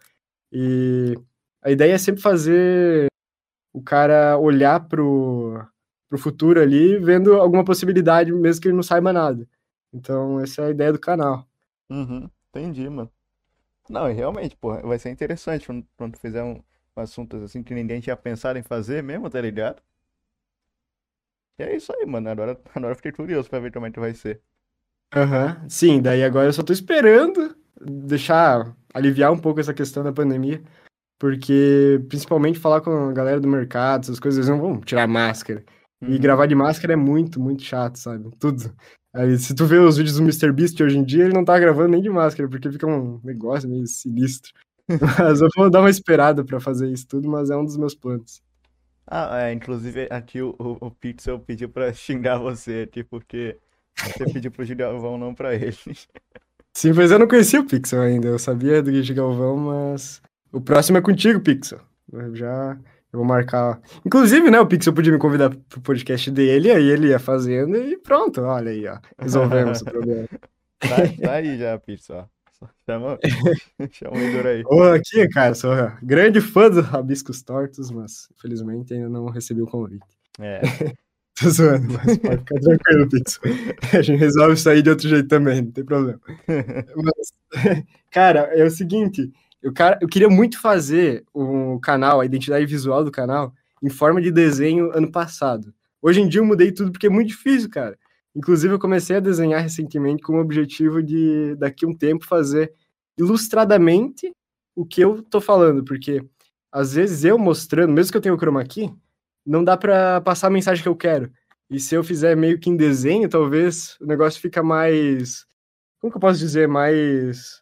E a ideia é sempre fazer o cara olhar pro, pro futuro ali, vendo alguma possibilidade, mesmo que ele não saiba nada. Então, essa é a ideia do canal. Uhum, entendi, mano. Não, realmente, porra, vai ser interessante quando, fizer um, um assunto assim que ninguém tinha pensado em fazer mesmo, tá ligado? E é isso aí, mano. Agora, agora eu fiquei curioso pra ver como é que vai ser. Aham. Sim, daí agora eu só tô esperando deixar aliviar um pouco essa questão da pandemia, porque principalmente falar com a galera do mercado, essas coisas, eles não vão tirar máscara. E Uhum. gravar de máscara é muito, muito chato, sabe? Tudo. Aí, se tu vê os vídeos do MrBeast hoje em dia, ele não tá gravando nem de máscara, porque fica um negócio meio sinistro. Mas eu vou dar uma esperada pra fazer isso tudo, mas é um dos meus planos. Ah, é, inclusive aqui o, o, o Pixel pediu pra xingar você aqui, porque você pediu pro Galvão, não pra ele. Sim, pois eu não conhecia o Pixel ainda. Eu sabia do Guide Galvão, mas o próximo é contigo, Pixel. Eu já eu vou marcar. Inclusive, né, o Pixel podia me convidar pro podcast dele, aí ele ia fazendo e pronto, olha aí, ó. Resolvemos o problema. Tá, tá aí já, Pixel. Chama, chama o Igor aí. Ô, aqui, cara, sou grande fã dos Rabiscos Tortos, mas infelizmente ainda não recebi o convite. É. Tô zoando, mas pode ficar tranquilo, Pixel. A gente resolve isso aí de outro jeito também, não tem problema. Mas, cara, é o seguinte, eu, cara, eu queria muito fazer o um canal, a identidade visual do canal, em forma de desenho ano passado. Hoje em dia eu mudei tudo porque é muito difícil, cara. Inclusive, eu comecei a desenhar recentemente com o objetivo de, daqui a um tempo, fazer ilustradamente o que eu tô falando, porque às vezes eu mostrando, mesmo que eu tenha o chroma key, não dá para passar a mensagem que eu quero. E se eu fizer meio que em desenho, talvez o negócio fica mais. Como que eu posso dizer? Mais.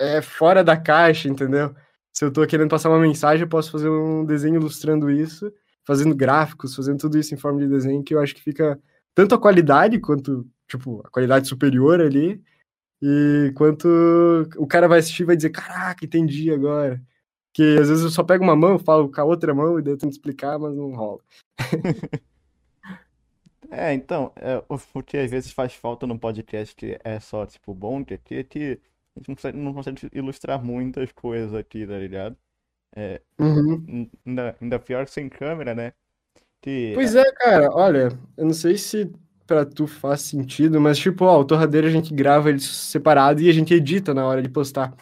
É fora da caixa, entendeu? Se eu tô querendo passar uma mensagem, eu posso fazer um desenho ilustrando isso, fazendo gráficos, fazendo tudo isso em forma de desenho, que eu acho que fica tanto a qualidade quanto, tipo, a qualidade superior ali, e quanto o cara vai assistir e vai dizer, caraca, entendi agora. Que às vezes eu só pego uma mão, falo com a outra mão e daí eu tento explicar, mas não rola. é, então, é, o que às vezes faz falta no podcast é só, tipo, bom, que aqui é que a gente não consegue, não consegue ilustrar muitas coisas aqui, tá ligado? É, uhum. ainda, ainda pior sem câmera, né? Pois é, cara, olha, eu não sei se para tu faz sentido, mas tipo, ó, o torradeiro a gente grava ele separado e a gente edita na hora de postar.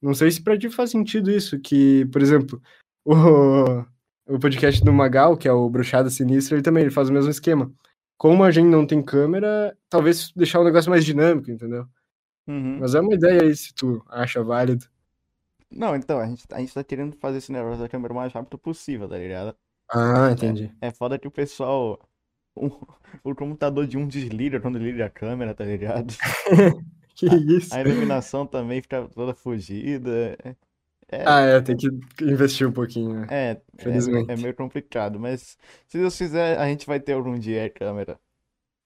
Não sei se pra ti faz sentido isso, que, por exemplo, o, o podcast do Magal, que é o Bruxada Sinistra, ele também ele faz o mesmo esquema. Como a gente não tem câmera, talvez deixar o negócio mais dinâmico, entendeu? Uhum. Mas é uma ideia aí, se tu acha válido. Não, então, a gente, a gente tá querendo fazer esse negócio da câmera o mais rápido possível, tá ligado? Ah, entendi. É, é foda que o pessoal. O, o computador de um desliga quando liga a câmera, tá ligado? que isso? A, a iluminação também fica toda fugida. É, é, ah, é, tem que investir um pouquinho, né? É, é, é, meio complicado, mas se Deus quiser, a gente vai ter algum dia a câmera.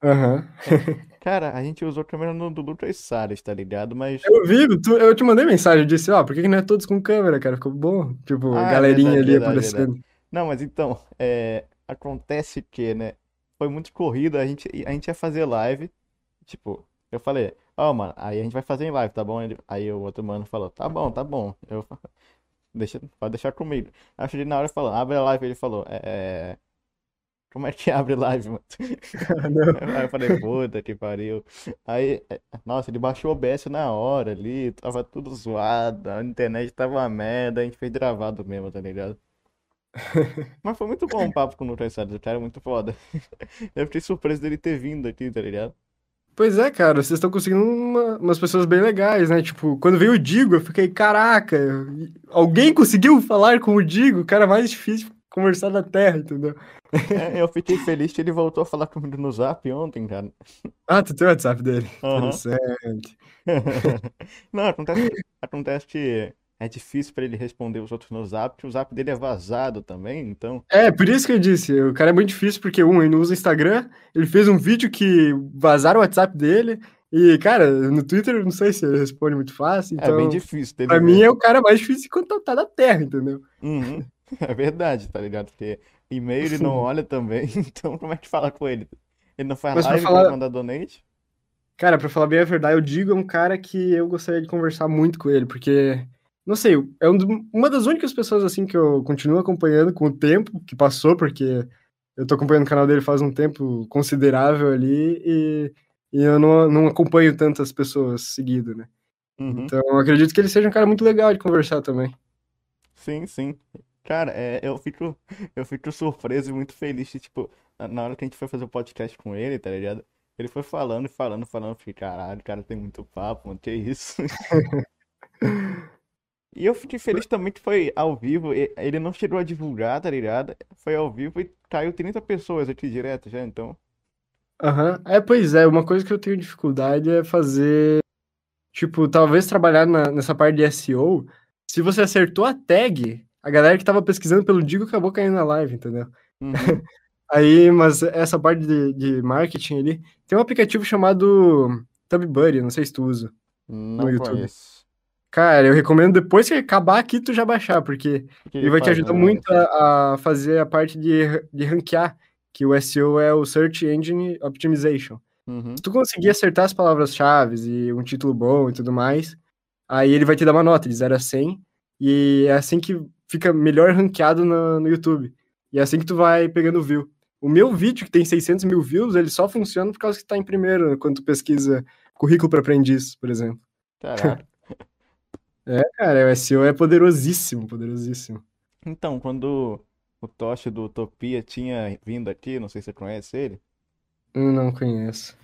Aham. Uhum. Cara, a gente usou câmera no do Lucas Salles, tá ligado? Mas. Eu vi, tu, eu te mandei mensagem, eu disse, ó, por que, que não é todos com câmera, cara? Ficou bom. Tipo, ah, galerinha verdade, ali verdade, aparecendo. Não, mas então, é, acontece que, né? Foi muito corrida, a gente, a gente ia fazer live. Tipo, eu falei, ó, oh, mano, aí a gente vai fazer em live, tá bom? Ele, aí o outro mano falou, tá bom, tá bom. Eu deixa, pode deixar comigo. Aí eu cheguei na hora falando, abre a live, ele falou, é. é como é que abre live, mano? aí eu falei, puta que pariu. Aí, é, nossa, ele baixou o OBS na hora ali, tava tudo zoado, a internet tava uma merda, a gente fez gravado mesmo, tá ligado? Mas foi muito bom o papo com o o cara é muito foda. Eu fiquei surpreso dele ter vindo aqui, tá ligado? Pois é, cara, vocês estão conseguindo uma, umas pessoas bem legais, né? Tipo, quando veio o Digo, eu fiquei, caraca, alguém conseguiu falar com o Digo, o cara mais difícil conversar da Terra, entendeu? É, eu fiquei feliz que ele voltou a falar comigo no Zap ontem, cara. Ah, tu tem o WhatsApp dele? Uhum. Interessante. Não, acontece, acontece que é difícil para ele responder os outros no Zap, porque o Zap dele é vazado também, então. É, por isso que eu disse, o cara é muito difícil, porque um, ele não usa Instagram, ele fez um vídeo que vazaram o WhatsApp dele, e, cara, no Twitter, não sei se ele responde muito fácil, então... É bem difícil. Pra mim é o cara mais difícil de contatar da Terra, entendeu? Uhum. É verdade, tá ligado? Porque e-mail ele não olha também, então como é que fala com ele? Ele não faz Mas live falar... pra mandar donate? Cara, pra falar bem a verdade, eu digo é um cara que eu gostaria de conversar muito com ele, porque não sei, é um, uma das únicas pessoas assim que eu continuo acompanhando com o tempo que passou, porque eu tô acompanhando o canal dele faz um tempo considerável ali e, e eu não, não acompanho tantas pessoas seguido, né? Uhum. Então eu acredito que ele seja um cara muito legal de conversar também. Sim, sim. Cara, é, eu fico eu fico surpreso e muito feliz tipo, na hora que a gente foi fazer o podcast com ele, tá ligado? Ele foi falando, falando, falando, eu fiquei, caralho, o cara tem muito papo, mano, que isso? E eu fiquei feliz também que foi ao vivo. Ele não chegou a divulgar, tá ligado? Foi ao vivo e caiu 30 pessoas aqui direto já, então. Aham. Uhum. É, pois é, uma coisa que eu tenho dificuldade é fazer. Tipo, talvez trabalhar na, nessa parte de SEO. Se você acertou a tag, a galera que tava pesquisando pelo Digo acabou caindo na live, entendeu? Uhum. Aí, mas essa parte de, de marketing ali, tem um aplicativo chamado TubBuddy, não sei se tu usa. Não YouTube. conheço. Cara, eu recomendo depois que acabar aqui tu já baixar, porque que ele vai te ajudar né? muito a, a fazer a parte de, de ranquear, que o SEO é o Search Engine Optimization. Uhum. Se tu conseguir acertar as palavras-chave e um título bom e tudo mais, aí ele vai te dar uma nota de 0 a 100, e é assim que fica melhor ranqueado no, no YouTube. E é assim que tu vai pegando view. O meu vídeo, que tem 600 mil views, ele só funciona por causa que tá em primeiro, quando tu pesquisa currículo para aprendiz, por exemplo. Caraca. É, cara, o SEO é poderosíssimo, poderosíssimo. Então, quando o Toshi do Utopia tinha vindo aqui, não sei se você conhece ele, não conheço.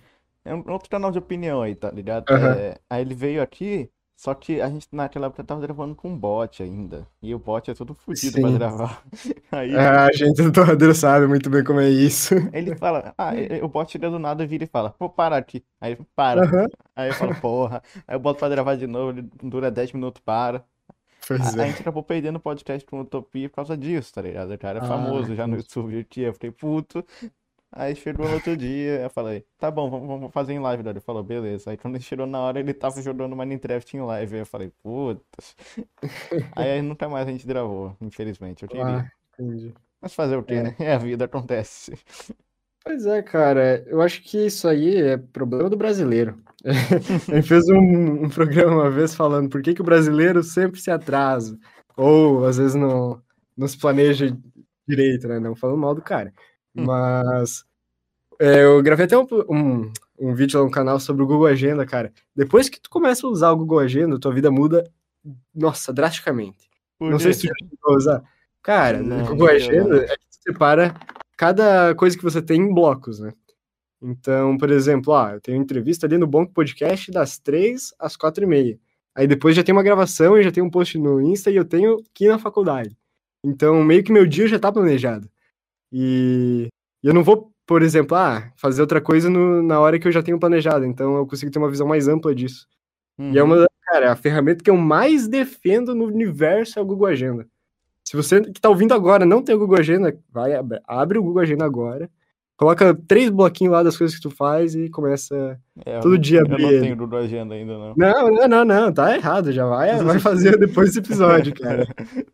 é um outro canal de opinião aí, tá ligado? Aham. É, aí ele veio aqui, só que a gente naquela época tava gravando com bot ainda. E o bot é todo fodido pra gravar. Aí Ah, a gente do Torradeiro sabe muito bem como é isso. ele fala, ah, o bot do nada, vira e fala, pô, para aqui. Aí ele para. Aham. Aí eu falo, porra. Aí eu boto pra gravar de novo, ele dura 10 minutos, para. Pois A, a é. gente acabou perdendo o podcast com Utopia por causa disso, tá ligado? O cara é Ah, famoso já no. YouTube. Eu fiquei puto. Aí chegou no outro dia, eu falei, tá bom, vamos, vamos fazer em live, Ele falou, beleza. Aí quando ele chegou na hora, ele tava jogando Minecraft em live. Aí eu falei, putz. Aí nunca mais a gente gravou, infelizmente. Eu queria. Ah, entendi. Mas fazer o quê, É. né? É a vida, acontece. Pois é, cara, eu acho que isso aí é problema do brasileiro. Gente fez um, um programa uma vez falando por que, que o brasileiro sempre se atrasa, ou às vezes não, não se planeja direito, né? Não falando mal do cara. Mas é, eu gravei até um, um, um vídeo lá no canal sobre o Google Agenda, cara. Depois que tu começa a usar o Google Agenda, tua vida muda, nossa, drasticamente. Por Não sei se tu a usar. Cara, Não, o Google não Agenda não. é que tu separa cada coisa que você tem em blocos, né? Então, por exemplo, ah, eu tenho entrevista ali no Bonk Podcast das 3 às 4 e meia. Aí depois já tem uma gravação e já tem um post no Insta e eu tenho que ir na faculdade. Então, meio que meu dia já tá planejado. E eu não vou, por exemplo, ah, fazer outra coisa no- na hora que eu já tenho planejado. Então, eu consigo ter uma visão mais ampla disso. E é Uhum. uma, da- cara, a ferramenta que eu mais defendo no universo é o Google Agenda. Se você que tá ouvindo agora não tem o Google Agenda, vai, abre o Google Agenda agora, coloca três bloquinhos lá das coisas que tu faz e começa É, eu todo não- dia Eu abrir não ele. tenho Google Agenda ainda, não. Não, não, não, não, tá errado, já vai, vai fazer depois desse episódio, cara.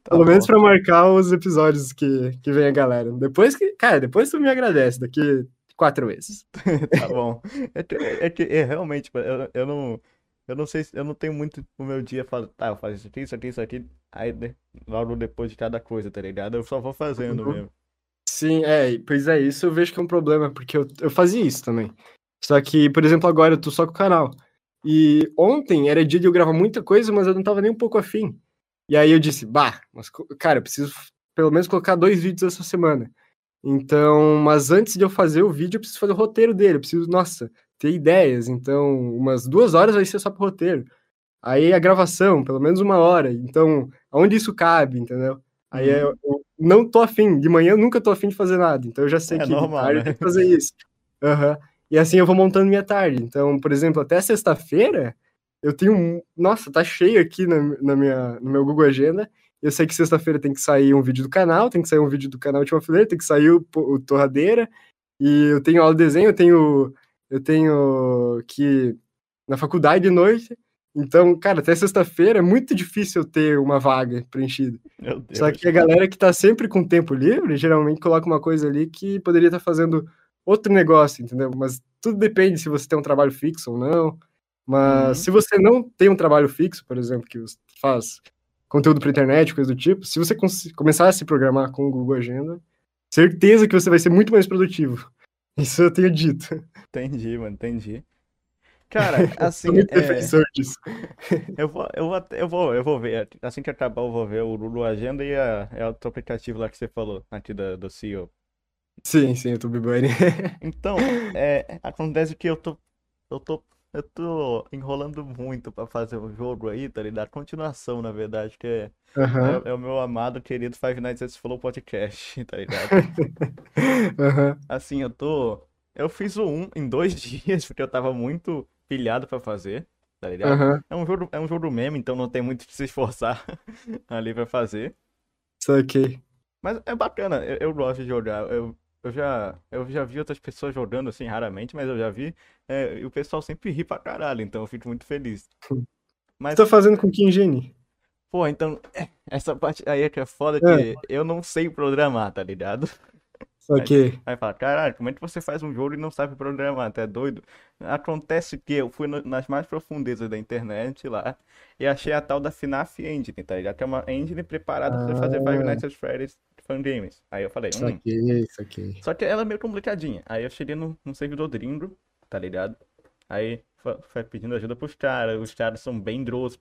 Tá Pelo menos bom. pra marcar os episódios que, que vem a galera. Depois que, cara, depois tu me agradece, daqui quatro meses. Tá bom. É que, é que é, realmente, eu, eu não. Eu não sei se eu não tenho muito o meu dia falo, tá, eu faço isso aqui, isso aqui, isso aqui, aí de- logo depois de cada coisa, tá ligado? Eu só vou fazendo Uhum. mesmo. Sim, é, pois é, isso eu vejo que é um problema, porque eu, eu fazia isso também. Só que, por exemplo, agora eu tô só com o canal. E ontem era dia de eu gravar muita coisa, mas eu não tava nem um pouco afim. E aí eu disse, bah, mas, cara, eu preciso pelo menos colocar dois vídeos essa semana. Então, mas antes de eu fazer o vídeo, eu preciso fazer o roteiro dele, eu preciso, nossa, ter ideias. Então, umas duas horas vai ser só pro roteiro. Aí a gravação, pelo menos uma hora. Então, aonde isso cabe, entendeu? Aí Uhum. eu, eu não tô afim. De manhã eu nunca tô afim de fazer nada. Então eu já sei É que normal, tarde né? eu tenho que fazer isso. Aham. E assim eu vou montando minha tarde. Então, por exemplo, até sexta-feira, eu tenho. um- Nossa, tá cheio aqui na, na minha, no meu Google Agenda. Eu sei que sexta-feira tem que sair um vídeo do canal, tem que sair um vídeo do canal Última Fileira, tem que sair o, o Torradeira. E eu tenho aula de desenho, eu tenho. Eu tenho que. Na faculdade de noite. Então, cara, até sexta-feira é muito difícil ter uma vaga preenchida. Meu Deus. Só que a galera que tá sempre com tempo livre, geralmente coloca uma coisa ali que poderia estar fazendo outro negócio, entendeu? Mas tudo depende se você tem um trabalho fixo ou não. Mas Uhum. se você não tem um trabalho fixo, por exemplo, que você faz conteúdo para internet, coisa do tipo, se você começar a se programar com o Google Agenda, certeza que você vai ser muito mais produtivo. Isso eu tenho dito. Entendi, mano, entendi. Cara, assim, muito é, defensor disso. eu vou, eu vou, eu vou, eu vou ver, assim que acabar eu vou ver o Lulu Agenda e a, é outro aplicativo lá que você falou, aqui da, do CEO. Sim, sim, YouTube Bunny. Então, é, acontece que eu tô, eu tô, eu tô enrolando muito pra fazer um jogo aí, tá ligado? Continuação, na verdade, que é, Aham, é, é o meu amado querido Five Nights at Flow Podcast, tá ligado? aham, Assim, eu tô, eu fiz o 1 em dois dias, porque eu tava muito pilhado pra fazer, tá ligado? aham. É um jogo, é um jogo meme, então não tem muito que se esforçar ali pra fazer. Saquei. Mas é bacana, eu, eu gosto de jogar. Eu, eu, já, eu já vi outras pessoas jogando assim, raramente, mas eu já vi. É, e o pessoal sempre ri pra caralho, então eu fico muito feliz. Mas... Você tá fazendo com que engine? Pô, então, essa parte aí é que é foda é. que eu não sei programar, tá ligado? Ok. Aí, aí fala, caralho, como é que você faz um jogo e não sabe programar? Tu é doido? Acontece que eu fui no, nas mais profundezas da internet lá e achei a tal da FNAF Engine, tá ligado? Que é uma engine preparada ah. pra fazer Five Nights at Freddy's Fan Games. Aí eu falei, hum. Isso aqui, Só que ela é meio complicadinha. Aí eu cheguei no, no servidor gringo, tá ligado? Aí pedindo ajuda pros caras. Os caras são bem drossos.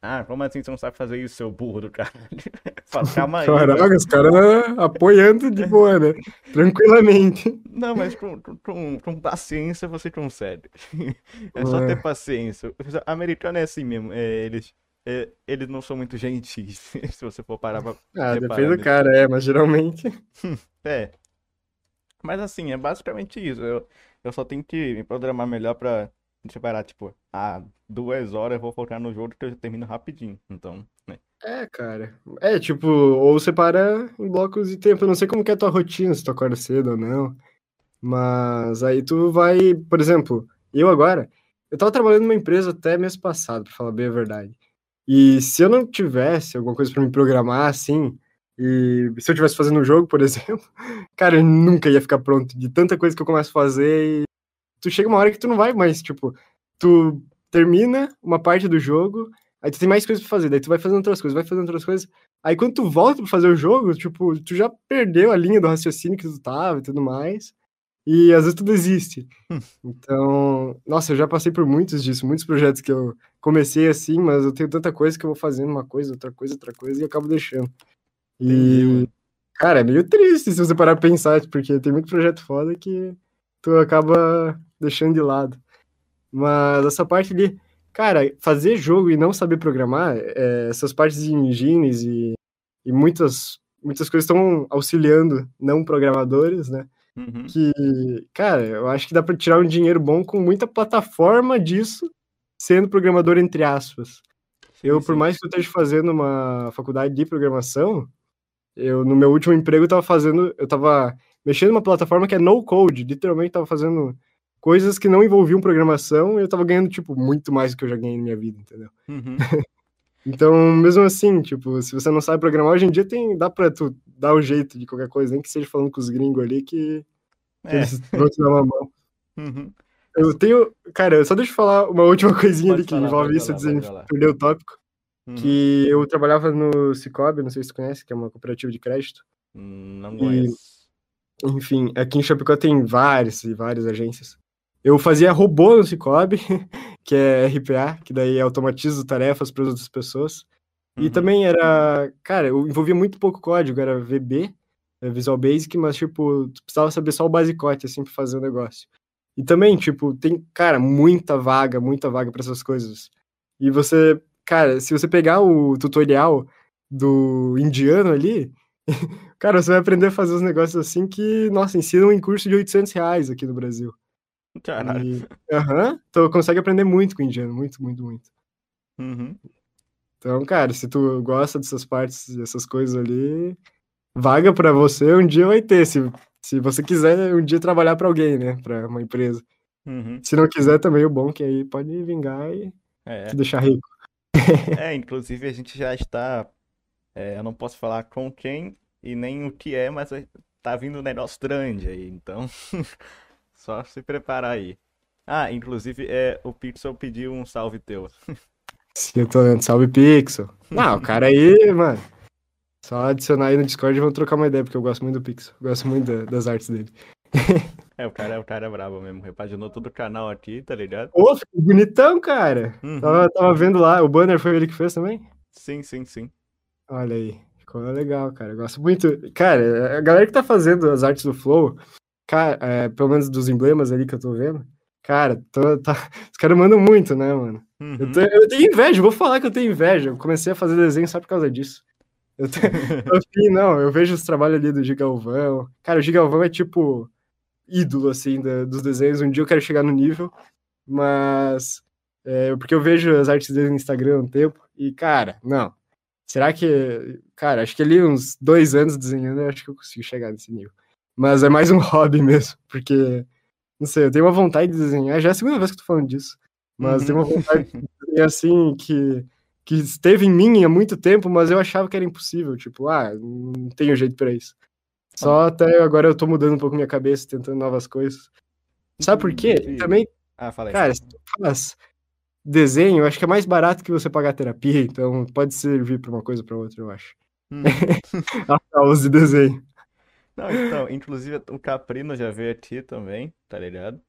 Ah, como assim você não sabe fazer isso, seu burro do caralho? Fala, calma aí. Caraca, os caras apoiando de boa, né? Tranquilamente. Não, mas com, com, com paciência você consegue. É só ter paciência. O americano é assim mesmo. É, eles, é, eles não são muito gentis, se você for parar pra. Ah, depende do cara, é, mas geralmente. é. Mas assim, é basicamente isso. Eu, eu só tenho que me programar melhor pra separar, tipo, ah, duas horas eu vou focar no jogo que eu termino rapidinho. Então, né? É, cara. É, tipo, ou separa em blocos de tempo. Eu não sei como que é a tua rotina, se tu acorda cedo ou não. Mas aí tu vai, por exemplo, eu agora, eu tava trabalhando numa empresa até mês passado, pra falar bem a verdade. E se eu não tivesse alguma coisa para me programar assim, e se eu tivesse fazendo um jogo, por exemplo, cara, eu nunca ia ficar pronto de tanta coisa que eu começo a fazer tu chega uma hora que tu não vai mais, tipo, tu termina uma parte do jogo, aí tu tem mais coisas pra fazer, daí tu vai fazendo outras coisas, vai fazendo outras coisas, aí quando tu volta pra fazer o jogo, tipo, tu já perdeu a linha do raciocínio que tu tava e tudo mais, e às vezes tu desiste. Hum. Então, nossa, eu já passei por muitos disso, muitos projetos que eu comecei assim, mas eu tenho tanta coisa que eu vou fazendo uma coisa, outra coisa, outra coisa, e acabo deixando. E, cara, é meio triste se você parar pra pensar, porque tem muito projeto foda que tu acaba deixando de lado. Mas essa parte de, cara, fazer jogo e não saber programar, é, essas partes de engines e, e muitas, muitas coisas estão auxiliando não programadores, né? Uhum. Que, cara, eu acho que dá para tirar um dinheiro bom com muita plataforma disso, sendo programador entre aspas. Eu, sim, por mais que eu esteja fazendo uma faculdade de programação, eu no meu último emprego eu tava fazendo, eu tava mexendo numa plataforma que é no code, literalmente tava fazendo coisas que não envolviam programação e eu tava ganhando, tipo, muito mais do que eu já ganhei na minha vida, entendeu? Uhum. então, mesmo assim, tipo, se você não sabe programar, hoje em dia tem, dá pra tu dar o jeito de qualquer coisa, nem que seja falando com os gringos ali que, é. eles vão te dar uma mão. Uhum. Eu tenho, cara, só deixa eu falar uma última coisinha pode ali que falar, envolve isso, dizer, perder o tópico. Uhum. Que eu trabalhava no Cicobi, não sei se você conhece, que é uma cooperativa de crédito. Hum, não conheço. Enfim, aqui em Chapecó tem várias e várias agências. Eu fazia robô no Cicobi, que é RPA, que daí automatiza tarefas para outras pessoas. Uhum. E também era, cara, eu envolvia muito pouco código, era VB, é Visual Basic, mas tipo, tu precisava saber só o basicote assim para fazer o negócio. E também, tipo, tem, cara, muita vaga, muita vaga para essas coisas. E você, cara, se você pegar o tutorial do indiano ali, cara, você vai aprender a fazer os negócios assim que, nossa, ensinam em curso de 800 reais aqui no Brasil. Caralho. Aham, uhum, então consegue aprender muito com o indiano, muito, muito, muito. Uhum. Então, cara, se tu gosta dessas partes, dessas coisas ali, vaga para você um dia vai ter. Se, se você quiser um dia trabalhar para alguém, né? Para uma empresa. Uhum. Se não quiser também, o bom é que aí pode vingar e é. te deixar rico. é, inclusive a gente já está. É, eu não posso falar com quem e nem o que é, mas tá vindo um negócio grande aí, então. Só se preparar aí. Ah, inclusive, é, o Pixel pediu um salve teu. Eu tô vendo. Salve, Pixel. Não, o cara aí, mano. Só adicionar aí no Discord e vamos trocar uma ideia, porque eu gosto muito do Pixel. gosto muito da, das artes dele. É, o cara, o cara é brabo mesmo. Repaginou todo o canal aqui, tá ligado? Ô, ficou bonitão, cara. Uhum. Tava, tava vendo lá. O banner foi ele que fez também? Sim, sim, sim. Olha aí. Ficou legal, cara. Eu gosto muito. Cara, a galera que tá fazendo as artes do Flow, cara, é, pelo menos dos emblemas ali que eu tô vendo, cara, tô, tá, os caras mandam muito, né, mano? Uhum. Eu, tenho, eu, tenho, inveja, vou falar que eu tenho inveja. Eu comecei a fazer desenho só por causa disso. Eu tenho, eu, não, eu vejo os trabalhos ali do Gigalvão. Cara, o Gigalvão é tipo ídolo, assim, da, dos desenhos. Um dia eu quero chegar no nível, mas. É, porque eu vejo as artes dele no Instagram há um tempo, e, cara, não. Será que. Cara, acho que ali uns dois anos desenhando, eu acho que eu consigo chegar nesse nível. Mas é mais um hobby mesmo, porque. Não sei, eu tenho uma vontade de desenhar. Já é a segunda vez que eu tô falando disso. Mas uhum. tenho uma vontade de desenhar assim que. Que esteve em mim há muito tempo, mas eu achava que era impossível. Tipo, ah, não tenho jeito para isso. Só até agora eu tô mudando um pouco minha cabeça, tentando novas coisas. Sabe por quê? Também. Ah, falei. Cara, se tu faz desenho, eu acho que é mais barato que você pagar terapia, então pode servir para uma coisa ou para outra, eu acho. Hum. A aulas de desenho. Não, então, inclusive o Caprino já veio aqui também, tá ligado?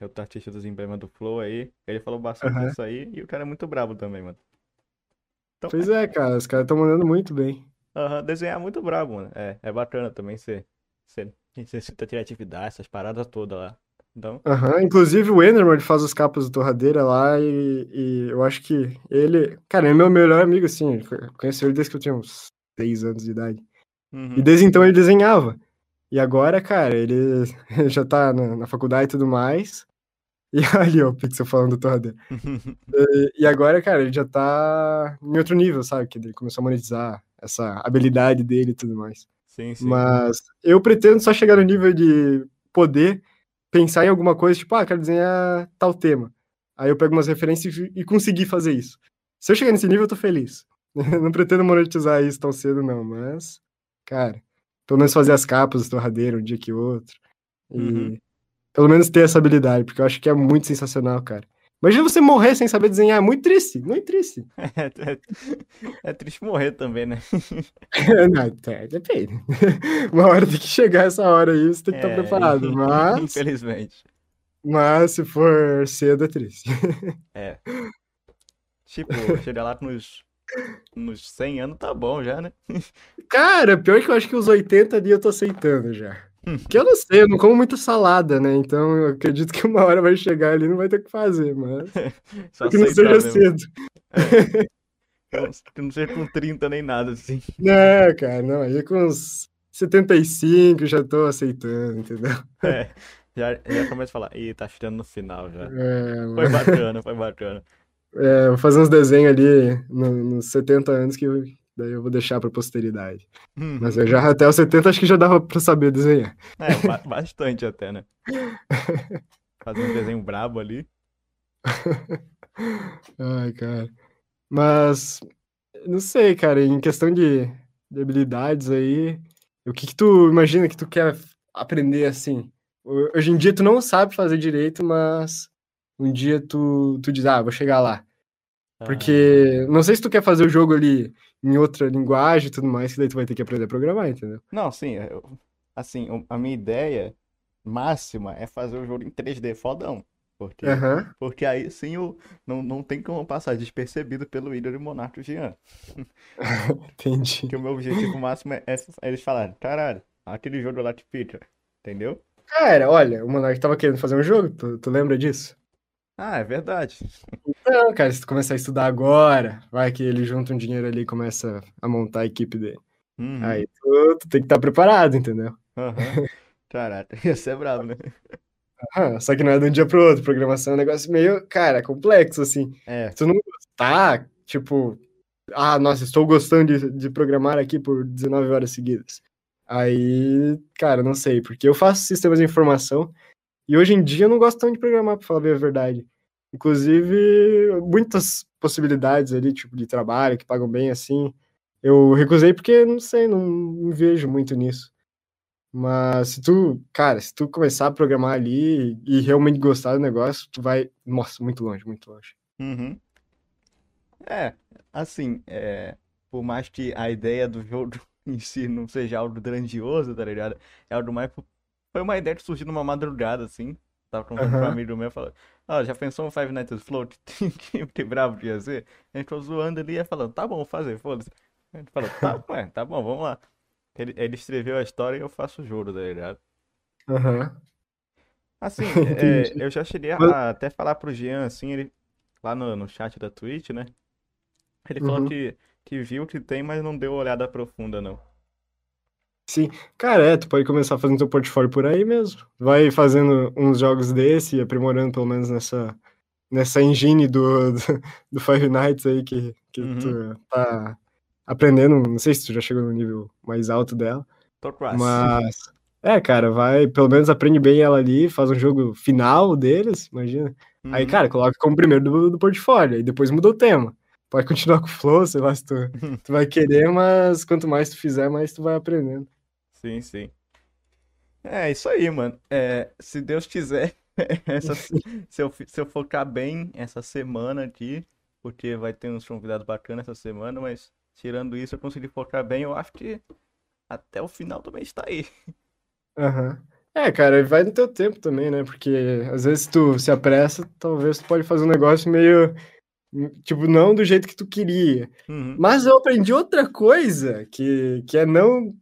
É o artista dos emblemas do Flow aí. Ele falou bastante uhum. disso aí e o cara é muito brabo também, mano. Então, pois é, cara, os caras estão mandando muito bem. Aham, uhum, desenhar é muito brabo, mano. É, é bacana também ser. Você, você, ter criatividade, essas paradas todas lá. Então... Uhum. Inclusive o Enderman faz as capas do Torradeira lá e, e, eu acho que ele. Cara, é meu melhor amigo, assim. Conheci ele desde que eu tinha uns 6 anos de idade. Uhum. E desde então ele desenhava. E agora, cara, ele já tá na, na faculdade e tudo mais. E ali, ó, o Pixel falando do Torradeira. e, e agora, cara, ele já tá em outro nível, sabe? Que ele começou a monetizar essa habilidade dele e tudo mais. Sim, sim. Mas eu pretendo só chegar no nível de poder pensar em alguma coisa, tipo, ah, quero desenhar tal tema. Aí eu pego umas referências e consegui fazer isso. Se eu chegar nesse nível, eu tô feliz. não pretendo monetizar isso tão cedo, não, mas, cara, pelo menos fazer as capas do torradeiro um dia que outro. E uhum. pelo menos ter essa habilidade, porque eu acho que é muito sensacional, cara. Imagina você morrer sem saber desenhar, é muito triste, muito triste. É, é, é triste morrer também, né? Não, é, depende. Uma hora tem que chegar essa hora aí, você tem que estar é, preparado, mas... Infelizmente. Mas se for cedo, é triste. É. Tipo, chegar lá nos, nos 100 anos tá bom já, né? Cara, pior que eu acho que os 80 ali eu tô aceitando já. Que eu não sei, eu não como muita salada, né? Então eu acredito que uma hora vai chegar ali e não vai ter o que fazer, mas. Só que não seja mesmo. cedo. É. Que não seja com 30 nem nada, assim. Não, cara, não. Aí com uns 75 já tô aceitando, entendeu? É. Já, já começa a falar, ih, tá chegando no final já. É, foi bacana, foi bacana. É, vou fazer uns desenhos ali no, nos 70 anos que Daí eu vou deixar pra posteridade. Uhum. Mas eu já até os 70 acho que já dava pra saber desenhar. É, bastante até, né? Fazer um desenho brabo ali. Ai, cara. Mas, não sei, cara, em questão de, de habilidades aí, o que que tu imagina que tu quer aprender assim? Hoje em dia tu não sabe fazer direito, mas um dia tu, tu diz, ah, vou chegar lá. Porque não sei se tu quer fazer o jogo ali em outra linguagem e tudo mais, que daí tu vai ter que aprender a programar, entendeu? Não, sim. Eu, assim, a minha ideia máxima é fazer o jogo em 3D fodão. Porque, uhum. porque aí sim eu, não, não tem como passar despercebido pelo Igor e Monarco Jean. Entendi. Que o meu objetivo máximo é, é, eles falarem, caralho, aquele jogo lá te pica. Entendeu? Cara, olha, o Monark tava querendo fazer um jogo, tu, tu lembra disso? Ah, é verdade. Não, cara, se tu começar a estudar agora, vai que ele junta um dinheiro ali e começa a montar a equipe dele. Uhum. Aí tu, tu, tem que estar tá preparado, entendeu? Uhum. Caraca, ia ser brabo, né? Uhum. Só que não é de um dia pro outro. Programação é um negócio meio, cara, complexo, assim. É. Se tu não gostar, tipo, ah, nossa, estou gostando de, de programar aqui por 19 horas seguidas. Aí, cara, não sei, porque eu faço sistemas de informação e hoje em dia eu não gosto tanto de programar, para falar a verdade. Inclusive, muitas possibilidades ali, tipo, de trabalho, que pagam bem assim. Eu recusei porque, não sei, não, não vejo muito nisso. Mas se tu, cara, se tu começar a programar ali e realmente gostar do negócio, tu vai, nossa, muito longe, muito longe. Uhum. É, assim, é, por mais que a ideia do jogo em si não seja algo grandioso, tá ligado? É algo mais foi uma ideia que surgiu numa madrugada, assim. Tava com um amigo meu falando, ó, oh, já pensou um Five Nights at Float? que, bravo que ia ser? A gente ficou zoando ali e falando, tá bom, vou fazer, foda-se. A gente falou, tá, ué, tá bom, vamos lá. Ele, ele escreveu a história e eu faço o juro, tá ligado? Aham. Uhum. Assim, é, eu já cheguei a, até falar pro Jean, assim, ele, lá no, no chat da Twitch, né? Ele falou uhum. que, que viu que tem, mas não deu olhada profunda, não. Sim, cara, é, tu pode começar fazendo teu portfólio por aí mesmo. Vai fazendo uns jogos desse e aprimorando pelo menos nessa, nessa engine do, do, do Five Nights aí que, que uhum. tu tá, aprendendo, não sei se tu já chegou no nível mais alto dela. Tô quase. Mas, é, cara, vai, pelo menos aprende bem ela ali, faz um jogo final deles, imagina. Uhum. Aí, cara, coloca como primeiro do, do portfólio, e depois muda o tema. Pode continuar com o flow, sei lá se tu, tu vai querer, mas quanto mais tu fizer, mais tu vai aprendendo. Sim, sim. É, isso aí, mano. É, se Deus quiser, essa, se, eu, se eu focar bem essa semana aqui, porque vai ter uns convidados bacanas essa semana, mas tirando isso, eu consegui focar bem, eu acho que até o final também está aí. Aham. Uhum. É, cara, vai no teu tempo também, né? Porque às vezes tu se apressa, talvez tu pode fazer um negócio meio. Tipo, não do jeito que tu queria. Uhum. Mas eu aprendi outra coisa, que, que é não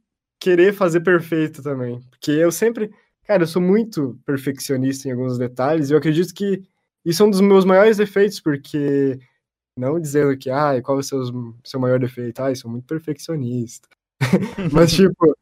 querer fazer perfeito também. Porque eu sempre. Cara, eu sou muito perfeccionista em alguns detalhes, e eu acredito que isso é um dos meus maiores defeitos, porque. Não dizendo que, ah, qual é o seu, seu maior defeito? Ah, eu sou muito perfeccionista. Mas, tipo,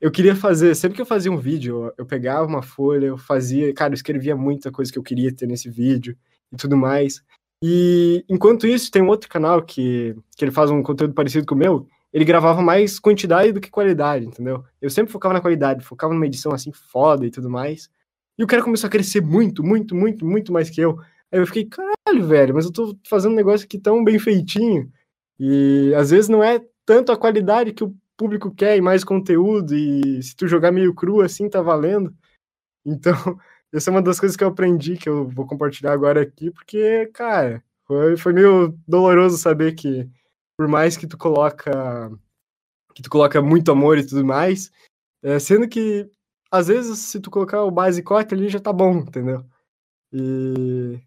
eu queria fazer, sempre que eu fazia um vídeo, eu pegava uma folha, eu fazia, cara, eu escrevia muita coisa que eu queria ter nesse vídeo e tudo mais. E enquanto isso, tem um outro canal que, que ele faz um conteúdo parecido com o meu, ele gravava mais quantidade do que qualidade, entendeu? Eu sempre focava na qualidade, focava numa edição assim foda e tudo mais. E o cara começou a crescer muito, muito, muito, muito mais que eu. Aí eu fiquei, caralho, velho, mas eu tô fazendo um negócio aqui tão bem feitinho. E às vezes não é tanto a qualidade que o público quer e mais conteúdo, e se tu jogar meio cru assim, tá valendo. Então, essa é uma das coisas que eu aprendi, que eu vou compartilhar agora aqui, porque, cara, foi, foi meio doloroso saber que, por mais que tu coloca que tu coloca muito amor e tudo mais, é, sendo que, às vezes, se tu colocar o básico ali, já tá bom, entendeu? E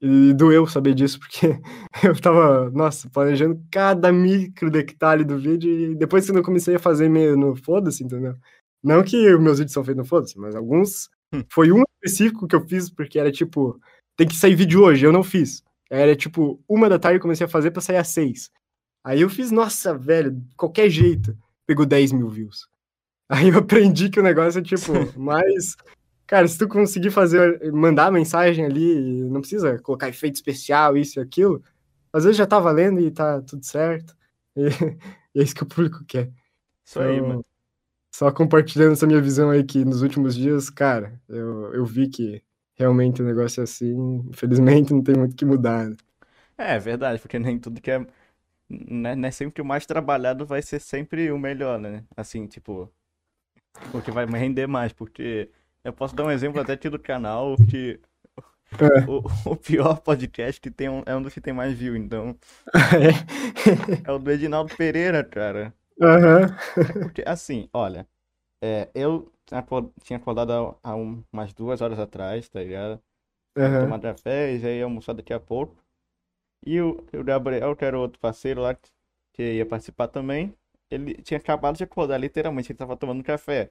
e doeu saber disso, porque eu tava, nossa, planejando cada micro detalhe do vídeo e depois que eu comecei a fazer meio no foda-se, entendeu? Não que meus vídeos são feitos no foda-se, mas alguns. Hum. Foi um específico que eu fiz porque era tipo, tem que sair vídeo hoje, eu não fiz. Era tipo, uma da tarde eu comecei a fazer pra sair às seis. Aí eu fiz, nossa, velho, qualquer jeito. Pegou 10 mil views. Aí eu aprendi que o negócio é tipo, mais Cara, se tu conseguir fazer, mandar mensagem ali, não precisa colocar efeito especial, isso e aquilo, às vezes já tá valendo e tá tudo certo. E, e é isso que o público quer. Isso então, aí, mano. Só compartilhando essa minha visão aí que nos últimos dias, cara, eu, eu vi que realmente o negócio é assim, infelizmente não tem muito que mudar. Né? É, é verdade, porque nem tudo que é. Né, não é sempre o mais trabalhado vai ser sempre o melhor, né? Assim, tipo. O que vai render mais, porque eu posso dar um exemplo até aqui do canal, que é. o, o, pior podcast que tem um, é um dos que tem mais view, então. é. o do Edinaldo Pereira, cara. Uhum. Porque, assim, olha, é, eu tinha acordado há, há umas duas horas atrás, tá ligado? Uhum. Tomar café e já ia almoçar daqui a pouco. E o, o Gabriel, que era outro parceiro lá, que ia participar também, ele tinha acabado de acordar, literalmente, ele tava tomando café.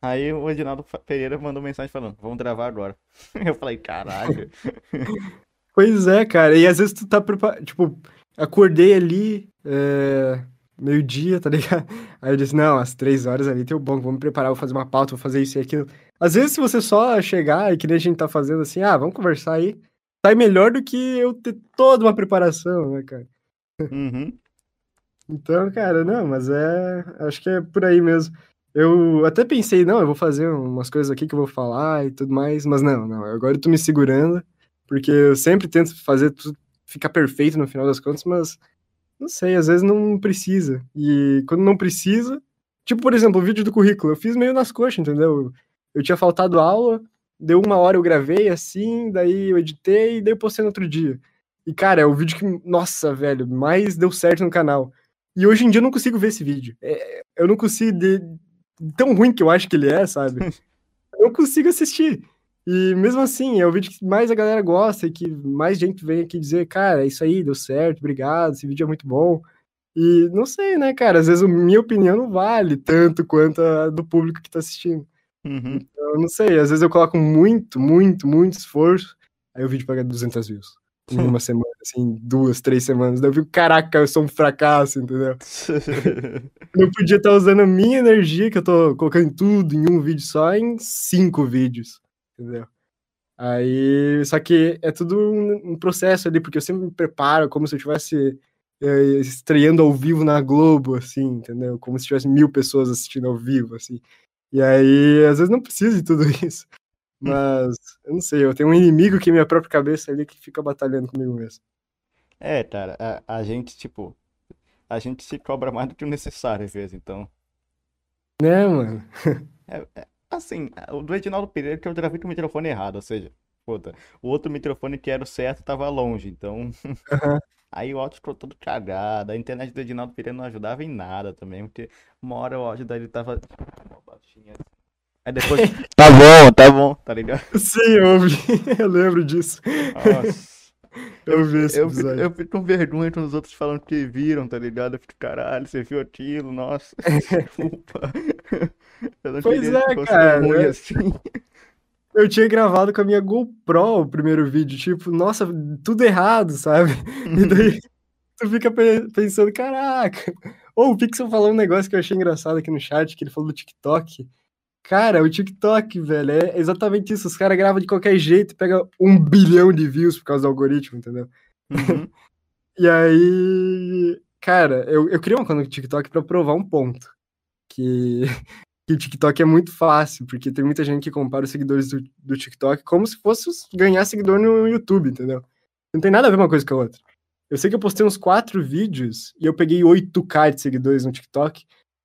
Aí o Edinaldo Pereira mandou mensagem falando, vamos gravar agora. Eu falei, caralho. Pois é, cara. E às vezes tu tá preparado. Tipo, acordei ali, é... meio-dia, tá ligado? Aí eu disse, não, às três horas ali tem o bom, me preparar, vou fazer uma pauta, vou fazer isso e aquilo. Às vezes, se você só chegar e que nem a gente tá fazendo assim, ah, vamos conversar aí, sai melhor do que eu ter toda uma preparação, né, cara? Uhum. Então, cara, não, mas é. Acho que é por aí mesmo. Eu até pensei, não, eu vou fazer umas coisas aqui que eu vou falar e tudo mais, mas não, não, agora eu tô me segurando, porque eu sempre tento fazer tudo ficar perfeito no final das contas, mas não sei, às vezes não precisa. E quando não precisa, tipo, por exemplo, o vídeo do currículo, eu fiz meio nas coxas, entendeu? Eu tinha faltado aula, deu uma hora eu gravei assim, daí eu editei e daí eu postei no outro dia. E, cara, é o vídeo que, nossa, velho, mais deu certo no canal. E hoje em dia eu não consigo ver esse vídeo. É, eu não consigo de, tão ruim que eu acho que ele é, sabe? eu não consigo assistir. E mesmo assim, é o vídeo que mais a galera gosta e que mais gente vem aqui dizer, cara, isso aí deu certo, obrigado, esse vídeo é muito bom. E não sei, né, cara, às vezes a minha opinião não vale tanto quanto a do público que tá assistindo. Uhum. Então, não sei, às vezes eu coloco muito, muito, muito esforço, aí o vídeo pega 200 views em uma semana, assim, duas, três semanas. Daí eu fico, caraca, eu sou um fracasso, entendeu? eu podia estar usando a minha energia, que eu tô colocando tudo em um vídeo só, em cinco vídeos, entendeu? Aí, só que é tudo um, um processo ali, porque eu sempre me preparo como se eu tivesse é, estreando ao vivo na Globo, assim, entendeu? Como se tivesse mil pessoas assistindo ao vivo, assim. E aí, às vezes não precisa de tudo isso. Mas, eu não sei, eu tenho um inimigo que é minha própria cabeça ali que fica batalhando comigo mesmo. É, cara, a, a gente, tipo, a gente se cobra mais do que o necessário às vezes, então. Né, mano? É, é, assim, o do Edinaldo Pereira que eu gravei com o microfone errado, ou seja, puta, o outro microfone que era o certo tava longe, então. Aham. Aí o áudio ficou todo cagado, a internet do Edinaldo Pereira não ajudava em nada também, porque uma hora o áudio dele tava. Assim. Aí depois. Tá bom, tá bom, tá ligado? Sim, eu ouvi. Eu lembro disso. Nossa. Eu vi esse Eu fico, eu fico com vergonha quando os outros falam que viram, tá ligado? Eu fico, caralho, você viu aquilo? Nossa, desculpa. Eu não Pois queria que é, fosse cara. ruim assim. Eu tinha gravado com a minha GoPro o primeiro vídeo, tipo, nossa, tudo errado, sabe? E daí tu fica pe- pensando, caraca. Ou o Pixel falou um negócio que eu achei engraçado aqui no chat, que ele falou do TikTok. Cara, o TikTok, velho, é exatamente isso. Os caras gravam de qualquer jeito pegam um bilhão de views por causa do algoritmo, entendeu? Uhum. E aí, cara, eu, eu criei uma conta no TikTok pra provar um ponto. Que, que o TikTok é muito fácil, porque tem muita gente que compara os seguidores do, do TikTok como se fosse os- ganhar seguidor no YouTube, entendeu? Não tem nada a ver uma coisa com a outra. Eu sei que eu postei uns quatro vídeos e eu peguei 8k de seguidores no TikTok,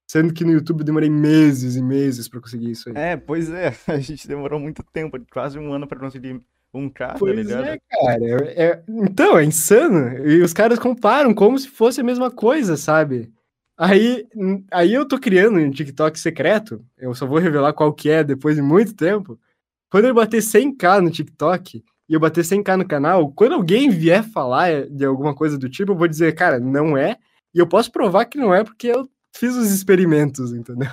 sendo que no YouTube eu demorei meses e meses pra conseguir isso aí. É, pois é, a gente demorou muito tempo, quase um ano pra conseguir um K, tá Pois ligado? é, cara. é- então, é insano. E os caras comparam como se fosse a mesma coisa, sabe? Aí, aí eu tô criando um TikTok secreto. Eu só vou revelar qual que é depois de muito tempo. Quando eu bater 100k no TikTok e eu bater 100k no canal, quando alguém vier falar de alguma coisa do tipo, eu vou dizer, cara, não é. E eu posso provar que não é porque eu fiz os experimentos, entendeu?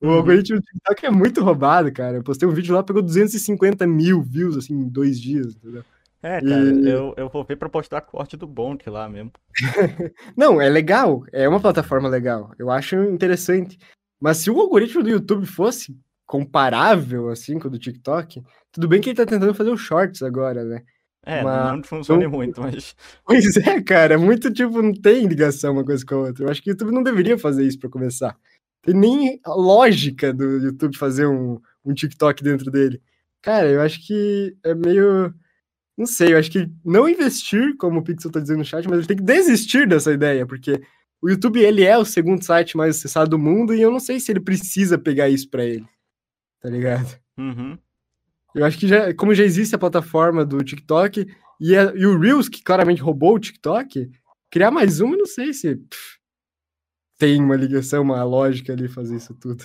O Uhum. algoritmo do TikTok é muito roubado, cara. Eu postei um vídeo lá, pegou 250 mil views, assim, em dois dias, entendeu? É, cara, E- eu, eu vou ver pra postar corte do Bonk lá mesmo. Não, é legal, é uma plataforma legal, eu acho interessante. Mas se o algoritmo do YouTube fosse comparável, assim, com o do TikTok, tudo bem que ele tá tentando fazer os shorts agora, né? É, Mas- não funciona não- muito, mas. Pois é, cara, é muito tipo, não tem ligação uma coisa com a outra. Eu acho que o YouTube não deveria fazer isso pra começar. Tem nem a lógica do YouTube fazer um, um TikTok dentro dele. Cara, eu acho que é meio. Não sei, eu acho que não investir, como o Pixel tá dizendo no chat, mas ele tem que desistir dessa ideia, porque o YouTube ele é o segundo site mais acessado do mundo e eu não sei se ele precisa pegar isso pra ele. Tá ligado? Uhum. Eu acho que já, como já existe a plataforma do TikTok e, a- e o Reels, que claramente roubou o TikTok, criar mais uma, eu não sei se pff, tem uma ligação, uma lógica ali fazer isso tudo.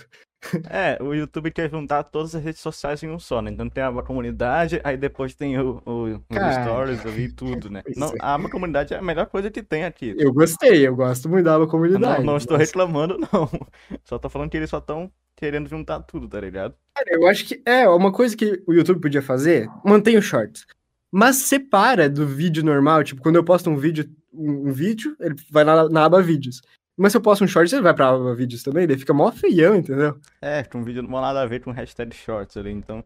É, o YouTube quer juntar todas as redes sociais em um só, né? Então tem a comunidade, aí depois tem o, o- os stories e tudo, né? Não, é. a aba comunidade é a melhor coisa que tem aqui. Eu gostei, eu gosto muito da aba comunidade. não, não estou reclamando, não. Só tô falando que eles só estão querendo juntar tudo, tá ligado? cara, eu acho que é uma coisa que o YouTube podia fazer, mantém os shorts. Mas separa do vídeo normal, tipo, quando eu posto um vídeo, um, um vídeo, ele vai na, na aba vídeos. Mas se eu posto um shorts, ele vai pra vídeos também, daí fica mó feião, entendeu? É, com um vídeo não tem nada a ver com hashtag shorts ali, então.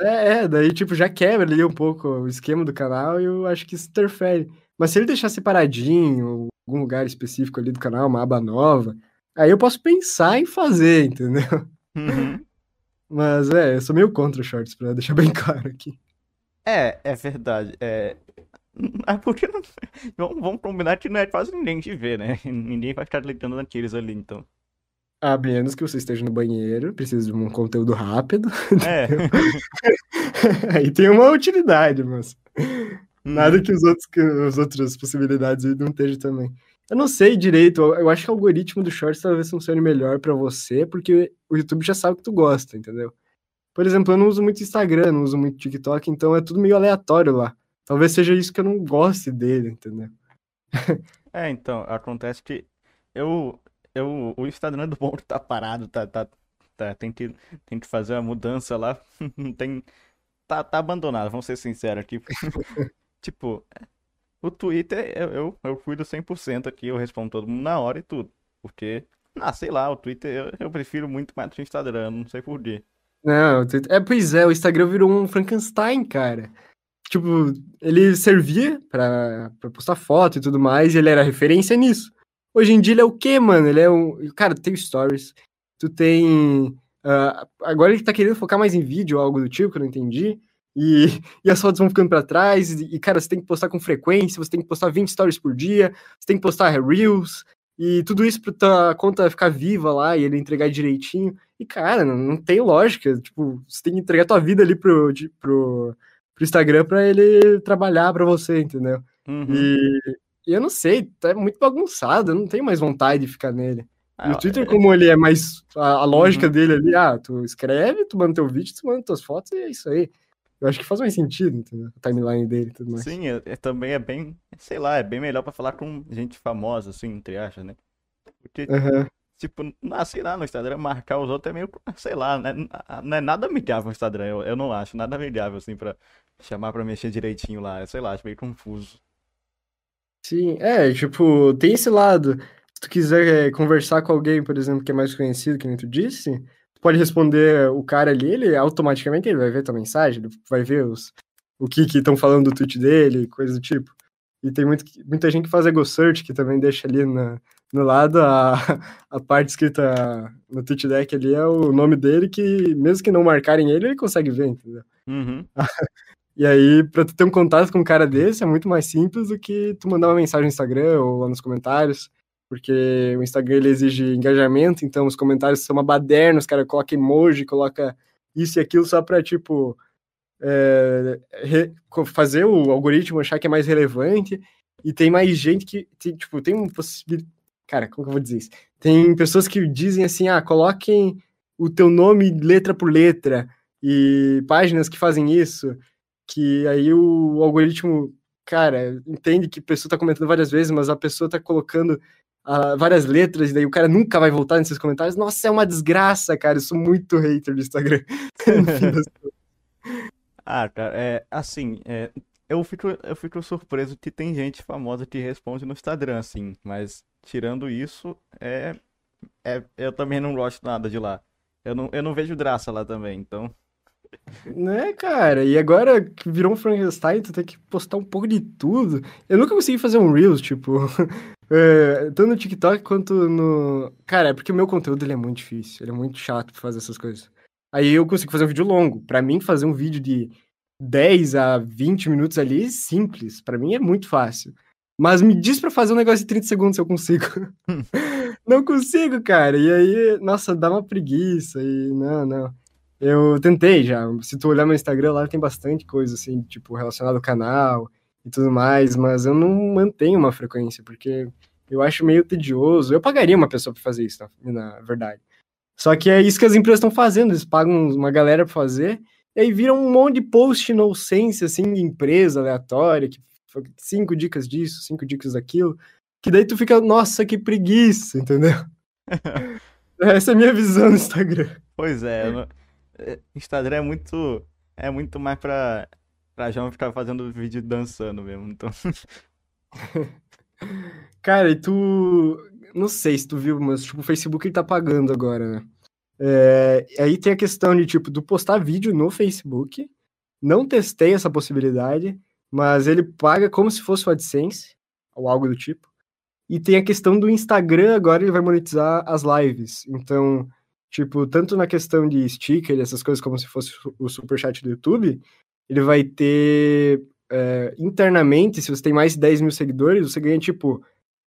É, é, daí, tipo, já quebra ali um pouco o esquema do canal e eu acho que isso interfere. Mas se ele deixar separadinho, algum lugar específico ali do canal, uma aba nova, aí eu posso pensar em fazer, entendeu? Uhum. Mas, é, eu sou meio contra os shorts, pra deixar bem claro aqui. É, é verdade. É. É porque não... vamos, vamos combinar que não é quase ninguém que vê, né? Ninguém vai ficar clicando naqueles ali, então. A menos que você esteja no banheiro, precisa de um conteúdo rápido. É. aí tem uma utilidade, mas Uhum. nada que os outros que as outras possibilidades aí não estejam também. Eu não sei direito, eu, acho que o algoritmo do Shorts talvez funcione melhor pra você, porque o YouTube já sabe que tu gosta, entendeu? Por exemplo, eu não uso muito Instagram, não uso muito TikTok, então é tudo meio aleatório lá. Talvez seja isso que eu não goste dele, entendeu? É, então, acontece que eu, eu, o Instagram do bom tá parado, tá, tá, tá, tem que, tem que fazer a mudança lá, tem, tá, tá abandonado, vamos ser sinceros aqui. Tipo, o Twitter eu, eu, eu cuido 100% aqui, eu respondo todo mundo na hora e tudo, porque, ah, sei lá, o Twitter eu, eu prefiro muito mais do Instagram, não sei por quê. Não, o Twitter- é, pois é, o Instagram virou um Frankenstein, cara. Tipo, ele servia pra, pra postar foto e tudo mais, e ele era referência nisso. Hoje em dia ele é o quê, mano? Ele é um. Cara, tu tem stories, tu tem. Uh, agora ele tá querendo focar mais em vídeo algo do tipo, que eu não entendi. E, e as fotos vão ficando para trás. E, e, cara, você tem que postar com frequência, você tem que postar 20 stories por dia, você tem que postar Reels, e tudo isso pra tua conta ficar viva lá e ele entregar direitinho. E, cara, não, não tem lógica. Tipo, você tem que entregar tua vida ali pro, de, pro, pro Instagram para ele trabalhar para você, entendeu? Uhum. E, e, eu não sei, tá muito bagunçado, eu não tenho mais vontade de ficar nele. Ah, no Twitter, é... como ele é mais. A, a lógica uhum. dele ali, ah, tu escreve, tu manda teu vídeo, tu manda tuas fotos e é isso aí. Eu acho que faz mais sentido, entendeu? A timeline dele e tudo mais. Sim, é, é, também é bem, sei lá, é bem melhor pra falar com gente famosa, assim, entre aspas, né? Porque, uhum. tipo, assim lá no Instagram, marcar os outros é meio, sei lá, né? não é nada amigável no Instagram, eu, eu não acho, nada amigável, assim, pra chamar pra mexer direitinho lá, sei lá, acho meio confuso. Sim, é, tipo, tem esse lado. Se tu quiser é, conversar com alguém, por exemplo, que é mais conhecido, que nem tu disse, pode responder o cara ali, ele automaticamente ele vai ver tua mensagem, ele vai ver os, o que estão falando do tweet dele, coisa do tipo. E tem muito, muita gente que faz ego search, que também deixa ali na, no lado a, a parte escrita no tweet deck ali é o nome dele, que mesmo que não marcarem ele, ele consegue ver, entendeu? Uhum. e aí, pra tu ter um contato com um cara desse, é muito mais simples do que tu mandar uma mensagem no Instagram ou lá nos comentários porque o Instagram ele exige engajamento, então os comentários são uma baderna, os caras colocam emoji, coloca isso e aquilo só para tipo é, fazer o algoritmo achar que é mais relevante. E tem mais gente que tem, tipo tem um possibilidade cara como que eu vou dizer isso? Tem pessoas que dizem assim ah coloquem o teu nome letra por letra e páginas que fazem isso que aí o algoritmo cara entende que a pessoa está comentando várias vezes mas a pessoa está colocando uh, várias letras, e daí o cara nunca vai voltar nesses comentários. Nossa, é uma desgraça, cara. Eu sou muito hater do Instagram. ah, cara, é assim, é, eu, fico, eu fico surpreso que tem gente famosa que responde no Instagram, assim, mas tirando isso, é, é, eu também não gosto nada de lá. Eu não, eu não vejo graça lá também, então. Né, cara? E agora que virou um Frankenstein, tu tem que postar um pouco de tudo. Eu nunca consegui fazer um Reels, tipo. É, tanto no TikTok quanto no. Cara, é porque o meu conteúdo ele é muito difícil, ele é muito chato pra fazer essas coisas. Aí eu consigo fazer um vídeo longo. Para mim, fazer um vídeo de 10 a 20 minutos ali é simples. para mim é muito fácil. Mas me diz para fazer um negócio de 30 segundos se eu consigo. não consigo, cara. E aí, nossa, dá uma preguiça. E não, não. Eu tentei já. Se tu olhar meu Instagram lá, tem bastante coisa, assim, tipo, relacionado ao canal e tudo mais, mas eu não mantenho uma frequência, porque eu acho meio tedioso. Eu pagaria uma pessoa para fazer isso, na, verdade. Só que é isso que as empresas estão fazendo, eles pagam uma galera para fazer, e aí viram um monte de post no sense, assim, de empresa aleatória, que cinco dicas disso, cinco dicas daquilo, que daí tu fica, nossa, que preguiça, entendeu? Essa é a minha visão no Instagram. Pois é, é, Instagram é muito é muito mais pra Pra já ficar fazendo vídeo dançando mesmo, então. Cara, e tu. Não sei se tu viu, mas tipo, o Facebook ele tá pagando agora, né? É... Aí tem a questão de, tipo, do postar vídeo no Facebook. Não testei essa possibilidade, mas ele paga como se fosse o AdSense, ou algo do tipo. E tem a questão do Instagram, agora ele vai monetizar as lives. Então, tipo, tanto na questão de sticker, essas coisas como se fosse o superchat do YouTube, ele vai ter é, internamente, se você tem mais de 10 mil seguidores, você ganha tipo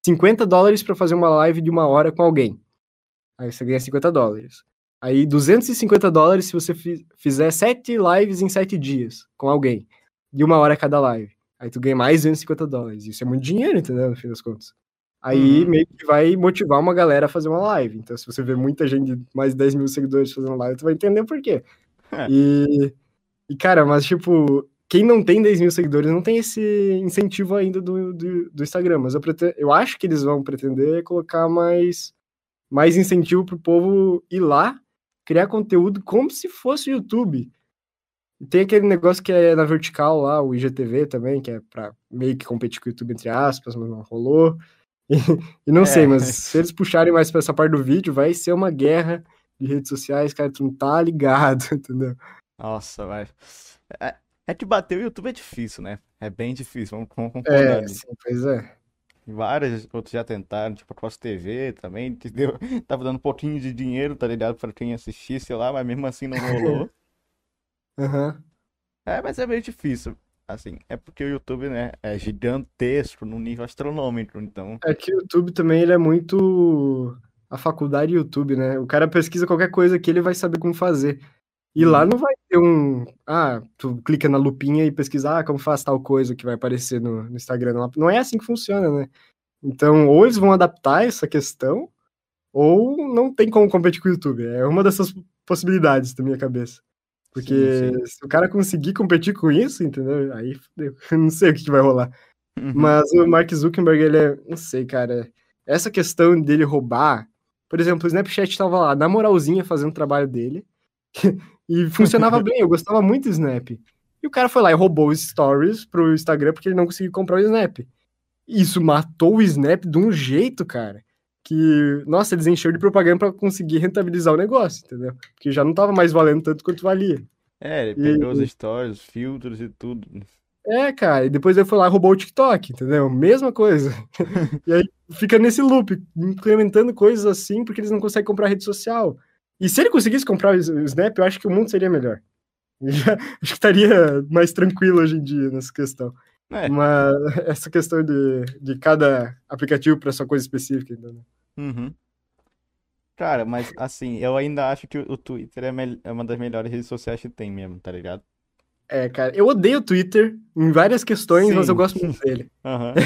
50 dólares para fazer uma live de uma hora com alguém. Aí você ganha 50 dólares. Aí 250 dólares se você fizer 7 lives em 7 dias com alguém, de uma hora cada live. Aí tu ganha mais 250 dólares. Isso é muito dinheiro, entendeu? No fim das contas. Aí uhum. meio que vai motivar uma galera a fazer uma live. Então, se você vê muita gente mais de 10 mil seguidores fazendo live, tu vai entender por quê. É. E e, cara, mas, tipo, quem não tem 10 mil seguidores não tem esse incentivo ainda do, do, do Instagram. Mas eu, pretendo, eu acho que eles vão pretender colocar mais, mais incentivo pro povo ir lá, criar conteúdo como se fosse o YouTube. Tem aquele negócio que é na vertical lá, o IGTV também, que é pra meio que competir com o YouTube, entre aspas, mas não rolou. E, e não é. sei, mas se eles puxarem mais pra essa parte do vídeo, vai ser uma guerra de redes sociais, cara, tu não tá ligado, entendeu? Nossa, vai. É, É que bater o YouTube é difícil, né? É bem difícil, vamos vamos concordar É, sim, pois é. Vários outros já tentaram, tipo a Cross TV também, que deu, tava dando um pouquinho de dinheiro, tá ligado? Pra quem assistisse lá, mas mesmo assim não rolou. Aham. É, mas é bem difícil. Assim, é porque o YouTube, né, é gigantesco, num nível astronômico, então. É que o YouTube também ele é muito a faculdade YouTube, né? O cara pesquisa qualquer coisa que ele vai saber como fazer. E lá Uhum. não vai ter um. Ah, tu clica na lupinha e pesquisa, ah, como faz tal coisa que vai aparecer no, no Instagram. Não, não é assim que funciona, né? Então, ou eles vão adaptar essa questão, ou não tem como competir com o YouTube. É uma dessas possibilidades da minha cabeça. Porque Sim, sim. se o cara conseguir competir com isso, entendeu? Aí fudeu. Eu não sei o que que vai rolar. Uhum. Mas o Mark Zuckerberg, ele é. Não sei, cara. Essa questão dele roubar. Por exemplo, o Snapchat tava lá, na moralzinha, fazendo o trabalho dele. e funcionava bem, eu gostava muito do Snap. E o cara foi lá e roubou os stories pro Instagram porque ele não conseguiu comprar o Snap. Isso matou o Snap de um jeito, cara. Que, nossa, eles encheram de propaganda pra conseguir rentabilizar o negócio, entendeu? Porque já não tava mais valendo tanto quanto valia. É, ele E- pegou os stories, os filtros e tudo. É, cara, e depois ele foi lá e roubou o TikTok, entendeu? Mesma coisa. e aí fica nesse loop, implementando coisas assim, porque eles não conseguem comprar rede social. E se ele conseguisse comprar o o Snap, eu acho que o mundo seria melhor. Eu já- acho que estaria mais tranquilo hoje em dia nessa questão. É, Mas essa questão de, de cada aplicativo para sua coisa específica, entendeu? uhum. Cara, mas assim, eu ainda acho que o Twitter é, é uma das melhores redes sociais que tem mesmo, tá ligado? É, cara, eu odeio o Twitter em várias questões, mas eu Sim. gosto muito dele. Aham.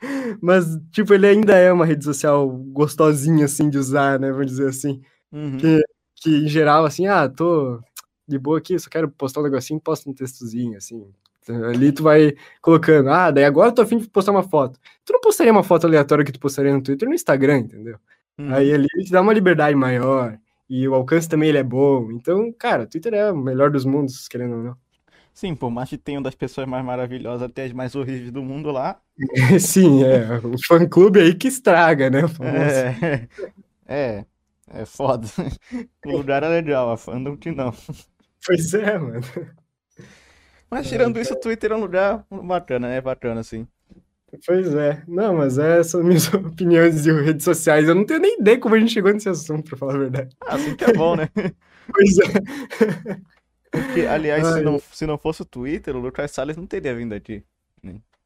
Mas, tipo, ele ainda é uma rede social gostosinha, assim, de usar, né? Vamos dizer assim. Uhum. Que- que em geral, assim, ah, tô de boa aqui, só quero postar um negocinho, posta um textozinho, assim. Ali tu vai colocando, ah, daí agora eu tô afim de postar uma foto. Tu não postaria uma foto aleatória que tu postaria no Twitter no Instagram, entendeu? Uhum. Aí ali te dá uma liberdade maior, e o alcance também ele é bom. Então, cara, o Twitter é o melhor dos mundos, querendo ou não. Sim, por mais que tenha uma das pessoas mais maravilhosas até as mais horríveis do mundo lá. Sim, é, o fã-clube aí que estraga, né? É, é, é foda. O lugar é legal, a fandom que não. Pois é, mano. Mas tirando isso, o Twitter é um lugar bacana, é bacana, assim. Pois é. Não, mas essas são minhas opiniões de redes sociais. Eu não tenho nem ideia como a gente chegou nesse assunto, pra falar a verdade. Ah, assim que é bom, né? Pois é. Porque, aliás, se não, se não fosse o Twitter, o Lucas Salles não teria vindo aqui.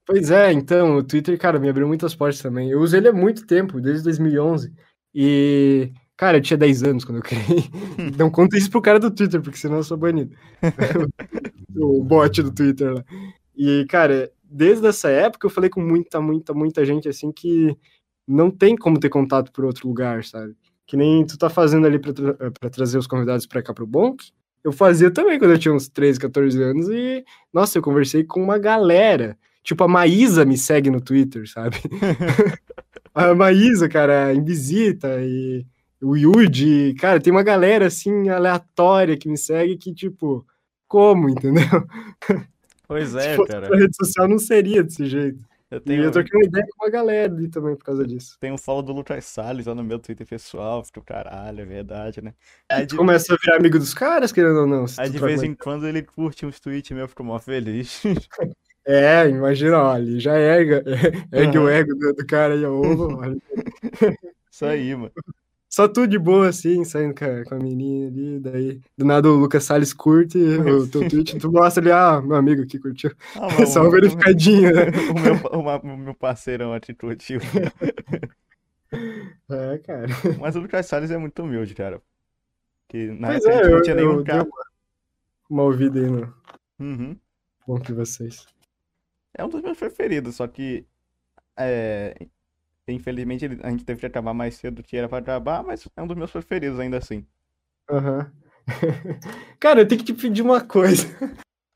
Pois é, então, o Twitter, cara, me abriu muitas portas também. Eu uso ele há muito tempo, desde 2011. E, cara, eu tinha 10 anos quando eu criei. Não conta isso pro cara do Twitter, porque senão eu sou banido. o bot do Twitter lá. E, cara, desde essa época eu falei com muita, muita, muita gente, assim, que não tem como ter contato por outro lugar, sabe? Que nem tu tá fazendo ali pra, tra pra trazer os convidados pra cá pro Bonk. Eu fazia também quando eu tinha uns 13, 14 anos e, nossa, eu conversei com uma galera. Tipo, a Maísa me segue no Twitter, sabe? a Maísa, cara, em visita e o Yuji, cara, tem uma galera assim aleatória que me segue que, tipo, como, entendeu? Pois é, fosse cara. pra rede social não seria desse jeito. Eu E tenho, eu troquei uma ideia com uma galera ali também por causa disso. tenho um follow do Lucas Salles lá no meu Twitter pessoal. Fico, caralho, é verdade, né? Aí de, começa a virar amigo dos caras, querendo ou não. aí de vez em quando ele curte uns tweets meus, eu fico mó feliz. É, imagina, olha, já erga, ergue o Aham. ego do, do cara aí, ó. Isso aí, mano. Só tudo de boa, assim, saindo com a, com a menina ali, daí do nada o Lucas Salles curte o teu tweet, tu mostra ali, ah, meu amigo aqui curtiu. Ah, É só uma verificadinha, né? O meu, o meu parceirão atitude. É, cara. Mas o Lucas Salles é muito humilde, cara. Que na Pois época é, não eu, tinha eu nenhum dei carro. uma, uma ouvida aí no Uhum. bom de vocês. É um dos meus preferidos, só que é, infelizmente ele- a gente teve que acabar mais cedo do que era pra acabar, mas é um dos meus preferidos ainda assim. Aham. Cara, eu tenho que te pedir uma coisa.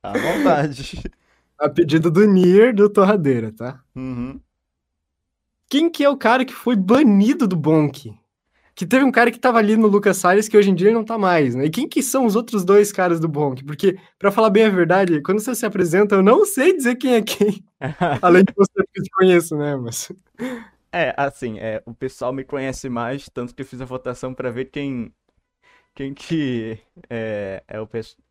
À vontade. A pedido do Nier do Torradeira, tá? Uhum. Quem que é o cara que foi banido do Bonk? Que teve um cara que tava ali no Lucas Salles que hoje em dia ele não tá mais, né? E quem que são os outros dois caras do Bonk? Porque, pra falar bem a verdade, quando você se apresenta, eu não sei dizer quem é quem. Além de você, porque eu te conheço, né? Mas... É, assim, é, o pessoal me conhece mais, tanto que eu fiz a votação pra ver quem quem que é, é o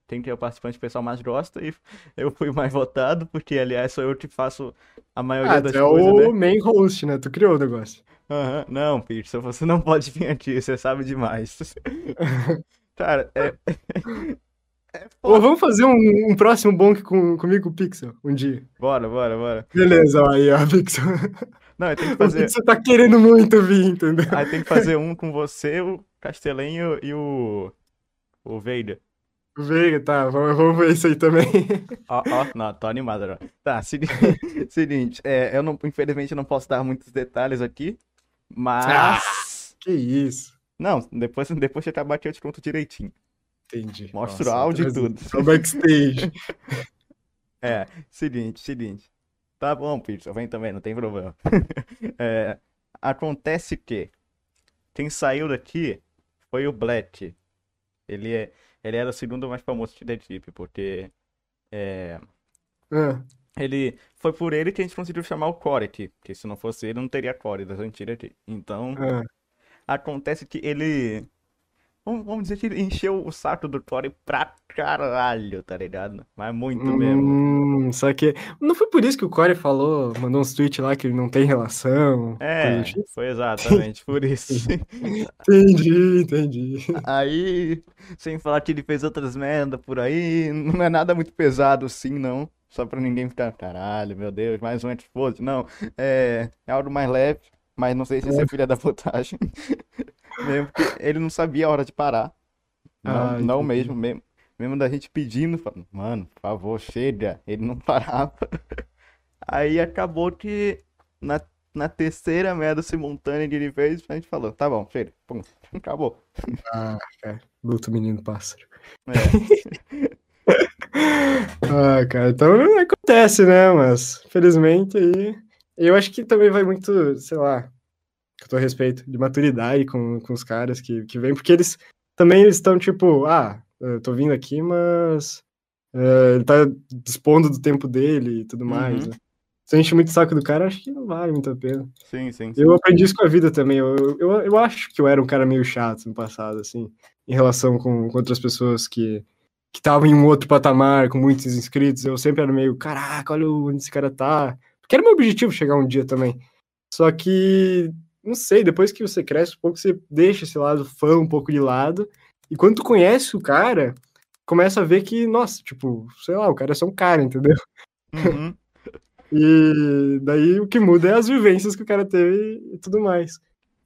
tem que ter o participante que o pessoal mais gosta e eu fui mais votado, porque, aliás, sou eu que faço a maioria Ah, das tu é coisas, o né? main host, né? Tu criou o negócio. Aham. Não, Peterson, você não pode vir aqui, você sabe demais. Cara, é. É vamos fazer um, um próximo bonk com, comigo, Pixel, um dia. Bora, bora, bora. Beleza, aí, ó, Pixel. Não, tenho que O fazer. Pixel tá querendo muito vir, entendeu? Aí tem que fazer um com você, o Castelinho e o. O Vader. Veiga, tá, vamos, vamos ver isso aí também. Ó, ó, não, tô animado agora. Tá, seguinte, seguinte é, eu não, infelizmente não posso dar muitos detalhes aqui, mas. Que isso. Não, depois, depois que acabar aqui eu te conto direitinho. Entendi. Mostra o áudio e tudo. só backstage. É, seguinte, seguinte. Tá bom, Peterson, vem também, não tem problema. É, acontece que quem saiu daqui foi o Black. Ele, é, ele era o segundo mais famoso da equipe, porque é, Ah, ele foi por ele que a gente conseguiu chamar o Core aqui, porque se não fosse ele não teria Core das antigas aqui. Então, ah. acontece que ele vamos, vamos dizer que ele encheu o saco do Core pra caralho, tá ligado? Mas muito mesmo. Hum, só que. Não foi por isso que o Corey falou, mandou uns tweets lá que não tem relação. É, tipo? foi exatamente por isso. Entendi, entendi. Aí, sem falar que ele fez outras merda por aí, não é nada muito pesado assim, não. Só pra ninguém ficar, caralho, meu Deus, mais um antifoto. Não, é, é algo mais leve, mas não sei se isso é filha da putagem. Mesmo porque ele não sabia a hora de parar. Não, Ah, não mesmo, mesmo, mesmo da gente pedindo, falando, mano, por favor, chega. Ele não parava. Aí acabou que na, na terceira merda simultânea que ele fez, a gente falou, tá bom, chega, pum, acabou. Ah, cara. Luto, menino pássaro. É. Ah, cara, então acontece, né? Mas, felizmente, aí. Eu acho que também vai muito, sei lá, com todo respeito, de maturidade com, com os caras que, que vêm, porque eles também estão tipo, ah, eu tô vindo aqui, mas eh, ele tá dispondo do tempo dele e tudo mais. Uhum. né? Se a gente muito saco do cara, acho que não vale muito a pena. Sim, sim, sim. Eu aprendi isso com a vida também. Eu, eu, eu acho que eu era um cara meio chato no passado, assim, em relação com, com outras pessoas que que estavam em um outro patamar, com muitos inscritos. Eu sempre era meio, caraca, olha onde esse cara tá. Porque era meu objetivo chegar um dia também. Só que, não sei, depois que você cresce um pouco, você deixa esse lado fã um pouco de lado. E quando tu conhece o cara, começa a ver que, nossa, tipo, sei lá, o cara é só um cara, entendeu? Uhum. E daí o que muda é as vivências que o cara teve e tudo mais.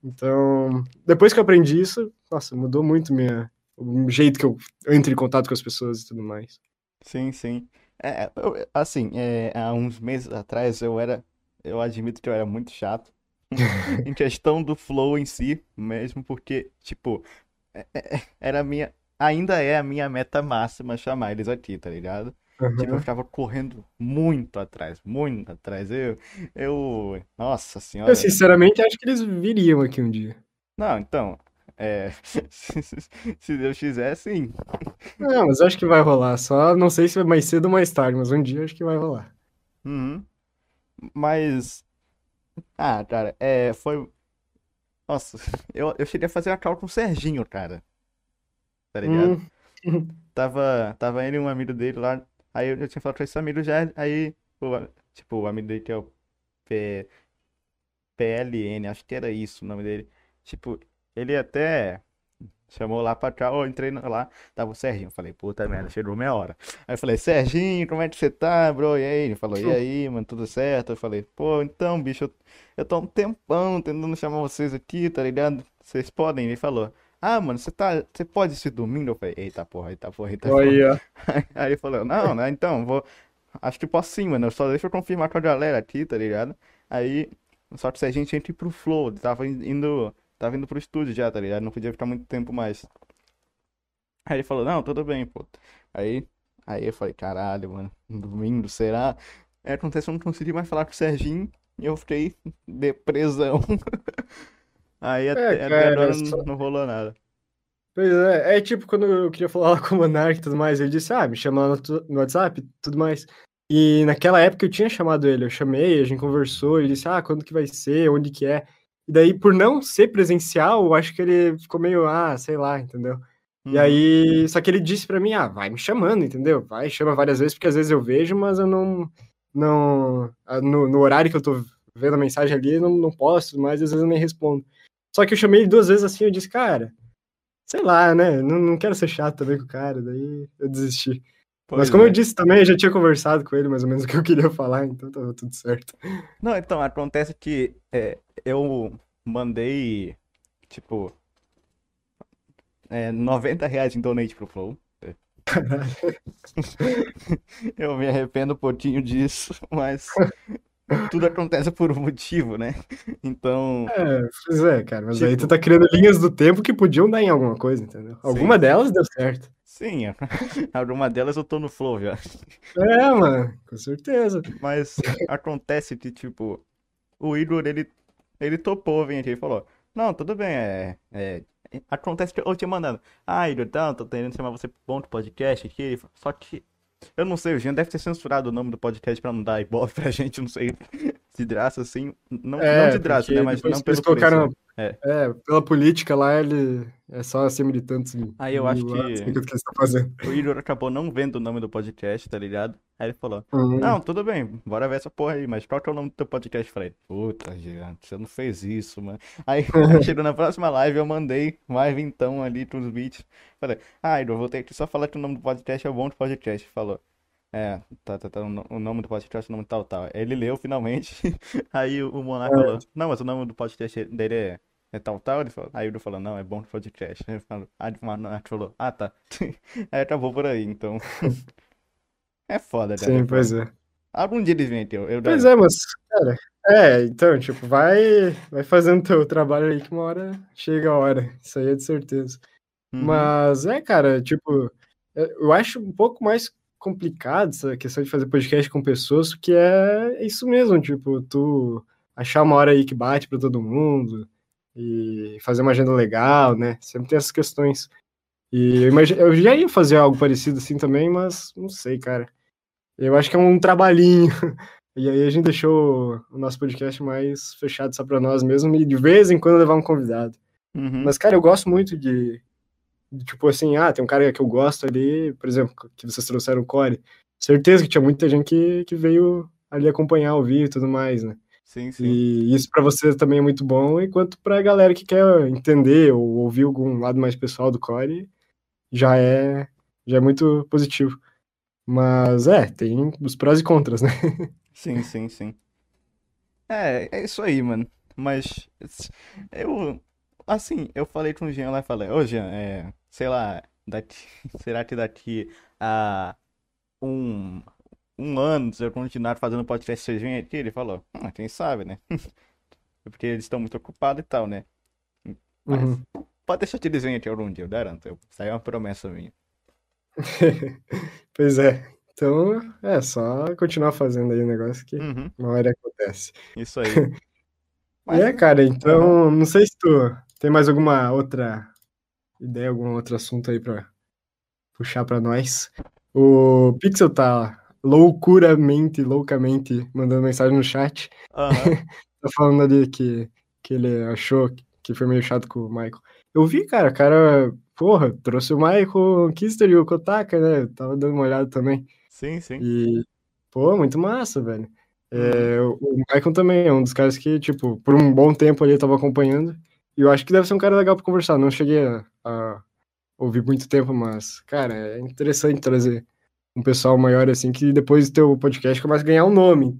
Então, depois que eu aprendi isso, nossa, mudou muito minha, o jeito que eu entro em contato com as pessoas e tudo mais. Sim, sim. É, eu- assim, é, há uns meses atrás eu era, eu admito que eu era muito chato em questão do flow em si, mesmo porque, tipo, era a minha, ainda é a minha meta máxima chamar eles aqui, tá ligado? Tipo, eu ficava correndo muito atrás, muito atrás. Eu, eu, nossa senhora. Eu, sinceramente, acho que eles viriam aqui um dia. Não, então, é, se Deus quiser, sim. Não, mas eu acho que vai rolar. Só não sei se vai mais cedo ou mais tarde, mas um dia eu acho que vai rolar. Uhum. Mas, ah, cara, é, foi, nossa, eu, eu cheguei a fazer uma call com o Serginho, cara, tá ligado? Hum, Tava, tava ele e um amigo dele lá, aí eu, eu tinha falado com esse amigo já, aí, o, tipo, o amigo dele que é o P, PLN, acho que era isso o nome dele, tipo, ele até chamou lá pra cá, eu entrei lá, tava o Serginho, falei, puta merda, chegou meia hora. Aí eu falei, Serginho, como é que você tá, bro? E aí? Ele falou, e aí, mano, tudo certo? Eu falei, pô, então, bicho, eu, eu tô um tempão tentando chamar vocês aqui, tá ligado? Vocês podem? Ele falou, ah, mano, você tá, você pode esse domingo? Eu falei, eita porra, eita porra, eita porra. Olha, Aí ele falou, não, né, então, vou, acho que posso sim, mano, só deixa eu confirmar com a galera aqui, tá ligado? Aí, só que se a gente entra pro flow, ele tava indo, tava indo pro estúdio já, tá ligado? Não podia ficar muito tempo mais. Aí ele falou, não, tudo bem, pô. Aí, aí eu falei, caralho, mano, domingo, será? Aí acontece, eu não consegui mais falar com o Serginho e eu fiquei depressão. Aí até, até cara, agora é só- não, não rolou nada. Pois é, é tipo quando eu queria falar com o Monark e tudo mais, ele disse, ah, me chama lá no, no WhatsApp e tudo mais. E naquela época eu tinha chamado ele, eu chamei, a gente conversou, ele disse, ah, quando que vai ser, onde que é. E daí, por não ser presencial, eu acho que ele ficou meio, ah, sei lá, entendeu? E aí, só que ele disse pra mim, ah, vai me chamando, entendeu? Vai, chama várias vezes, porque às vezes eu vejo, mas eu não, não, ah, no, no horário que eu tô vendo a mensagem ali, não, não posso, mas às vezes eu nem respondo. Só que eu chamei ele duas vezes assim, eu disse, cara, sei lá, né, não, não quero ser chato também com o cara, daí eu desisti. Pois mas como é. eu disse também, eu já tinha conversado com ele mais ou menos o que eu queria falar, então tava tudo certo. Não, então, acontece que é, eu mandei, tipo, é, 90 reais em donate pro Flow. eu me arrependo um pouquinho disso, mas tudo acontece por um motivo, né? Então. É, pois é, cara, mas tipo... aí tu tá criando linhas do tempo que podiam dar em alguma coisa, entendeu? Alguma Sim. delas deu certo. Sim, alguma delas eu tô no flow já. É, mano, com certeza. Mas acontece que, tipo, o Igor, ele, ele topou, vem aqui e falou: Não, tudo bem, é, é acontece que eu te mandando. Ah, Igor, então, tô tentando chamar você pra um podcast aqui. Só que eu não sei, o Jean deve ter censurado o nome do podcast pra não dar ibope pra gente, não sei. De graça, assim. Não, é, não de graça, né? Mas não pelo preço. Colocaram, né? é. é. pela política lá, ele é só acima de tantos. Aí eu acho que. que, que tá o Igor acabou não vendo o nome do podcast, tá ligado? Aí ele falou: uhum. Não, tudo bem, bora ver essa porra aí, mas qual que é o nome do teu podcast? Eu falei: Puta, Jean, você não fez isso, mano. Aí chegou na próxima live, eu mandei mais vintão ali pros beats. Falei: Ah, Igor, vou ter que só falar que o nome do podcast é o bom do podcast. Falou. É, tá, tá, tá, o nome do podcast é o nome tal, tal. Ele leu finalmente, aí o Monarca é. falou, não, mas o nome do podcast dele é, é tal, tal. Ele falou, aí ele falou, não, é bom podcast. Ele falou, aí o Monarca falou, ah, tá. aí acabou por aí, então. é foda, né? Sim, pois é. Algum dia eles vêm aqui, eu, eu Pois é, mas, cara, é, então, tipo, vai, vai fazendo teu trabalho aí que uma hora chega a hora. Isso aí é de certeza. Uhum. Mas, é, cara, tipo, eu acho um pouco mais complicado essa questão de fazer podcast com pessoas, que é isso mesmo, tipo, tu achar uma hora aí que bate para todo mundo e fazer uma agenda legal, né? Sempre tem essas questões. E eu, imagine, eu já ia fazer algo parecido assim também, mas não sei, cara. Eu acho que é um trabalhinho. E aí a gente deixou o nosso podcast mais fechado só para nós mesmo e de vez em quando levar um convidado. Uhum. Mas, cara, eu gosto muito de, tipo assim, ah, tem um cara que eu gosto ali, por exemplo, que vocês trouxeram o Core. Certeza que tinha muita gente que, que veio ali acompanhar, ouvir e tudo mais, né? Sim, sim. E isso para você também é muito bom, enquanto pra galera que quer entender ou ouvir algum lado mais pessoal do Core, já é, já é muito positivo. Mas é, tem os prós e contras, né? Sim, sim, sim. É, é isso aí, mano. Mas eu, assim, eu falei com o Jean lá e falei, ô Jean, é, sei lá, daqui, será que daqui a um, um ano, se eu continuar fazendo podcast, vocês vêm aqui? Ele falou, ah, quem sabe, né? Porque eles estão muito ocupados e tal, né? Mas uhum. pode deixar que eles venham aqui algum dia, eu garanto. Isso aí é uma promessa minha. pois é. Então, é só continuar fazendo aí o negócio que uhum. uma hora acontece. Isso aí. Mas... É, cara, então, não sei se tu tem mais alguma outra ideia, algum outro assunto aí pra puxar pra nós? O Pixel tá loucuramente, loucamente mandando mensagem no chat. Uhum. tá falando ali que, que ele achou que foi meio chato com o Michael. Eu vi, cara, cara, porra, trouxe o Michael Kister e o Kotaka, né? Eu tava dando uma olhada também. Sim, sim. E, pô, muito massa, velho. É, uhum. o Michael também é um dos caras que, tipo, por um bom tempo ali eu tava acompanhando. E eu acho que deve ser um cara legal para conversar. Não cheguei a, a, ouvir muito tempo, mas, cara, é interessante trazer um pessoal maior assim que depois do teu podcast começa a ganhar um nome.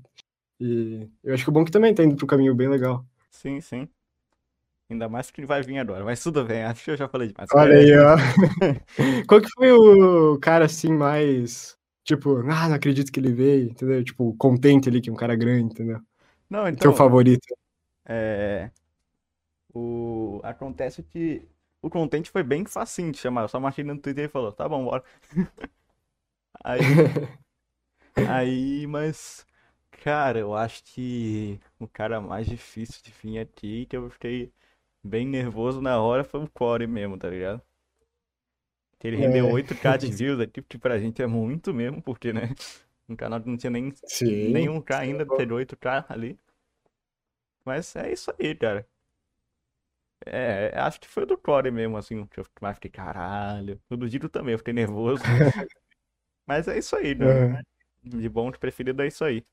E eu acho que o bom que também tá indo pro caminho bem legal. Sim, sim. Ainda mais que ele vai vir agora, mas tudo bem, acho que eu já falei demais. Olha aí, ó. Qual que foi o cara assim mais. Tipo, ah, não acredito que ele veio, entendeu? Tipo, contente ali que é um cara grande, entendeu? Não, então. Teu favorito. É. O... Acontece que o contente foi bem facinho de chamar. Eu só marquei no Twitter e falou, tá bom, bora. aí. aí, mas. Cara, eu acho que o cara mais difícil de vir aqui, que eu fiquei bem nervoso na hora, foi o Core mesmo, tá ligado? Que ele rendeu é. 8k de views aqui, que pra gente é muito mesmo, porque, né? Um canal que não tinha nem, Sim. nenhum K ainda, teve 8k ali. Mas é isso aí, cara. É, acho que foi do Core mesmo, assim, que eu mais fiquei, caralho. O do Dito também, eu fiquei nervoso. Mas é isso aí, né? Uhum. De bom, de preferido é isso aí.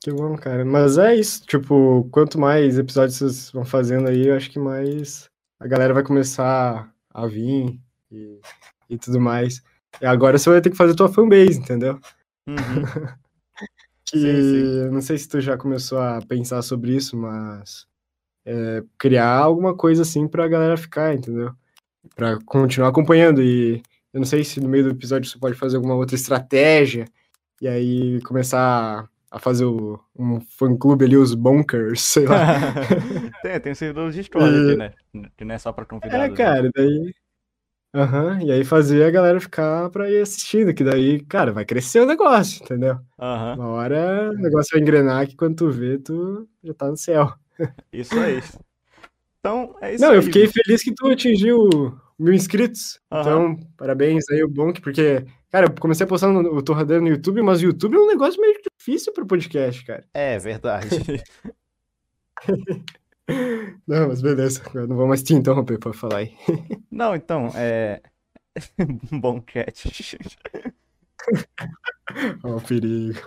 Que bom, cara. Mas é isso, tipo, quanto mais episódios vocês vão fazendo aí, eu acho que mais a galera vai começar a vir e, e tudo mais. E agora você vai ter que fazer tua fanbase, entendeu? Uhum. Que Sim, sim. eu não sei se tu já começou a pensar sobre isso, mas é, criar alguma coisa assim pra galera ficar, entendeu? Pra continuar acompanhando. E eu não sei se no meio do episódio você pode fazer alguma outra estratégia e aí começar a fazer o- um fã-clube ali, os Bonkers, sei lá. tem, tem servidores de Discord aqui, né? Que não é só pra É, convidados. né? cara, daí. Aham, e aí fazer a galera ficar pra ir assistindo, que daí, cara, vai crescer o negócio, entendeu? Aham, Uma hora o negócio vai engrenar que quando tu vê, tu já tá no céu. Isso aí. Então, é isso Não, aí. eu fiquei feliz que tu atingiu mil inscritos. Aham. Então, parabéns aí, o Bonk, porque, cara, eu comecei a postar no, o Torradeiro no YouTube, mas o YouTube é um negócio meio difícil pro podcast, cara. É verdade. Não, mas beleza, eu não vou mais te interromper pra falar aí. Não, então, é. Bom cat. Ó, o perigo.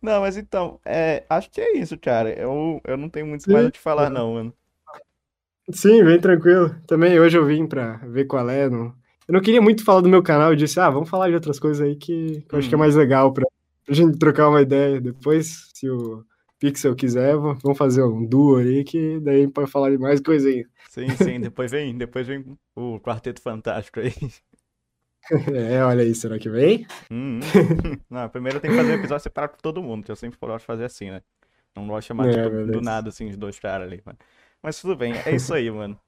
Não, mas então, é, acho que é isso, cara. Eu, eu não tenho muito Sim. mais o que falar, não, mano. Sim, bem tranquilo. Também hoje eu vim pra ver qual é. Não... Eu não queria muito falar do meu canal, eu disse, ah, vamos falar de outras coisas aí que, que eu acho que é Uhum. mais legal pra, gente trocar uma ideia. Depois, se o Pixel quiser, vamos fazer um duo aí, que daí pode falar de mais coisa aí. Sim, sim, depois vem, depois vem o Quarteto Fantástico aí. É, olha aí, será que vem? Hum, hum. Não, primeiro tem que fazer um episódio separado com todo mundo, que eu sempre gosto de fazer assim, né? Não gosto de chamar É, tipo, do nada, assim, os dois caras ali, mano. Mas tudo bem, é isso aí, mano.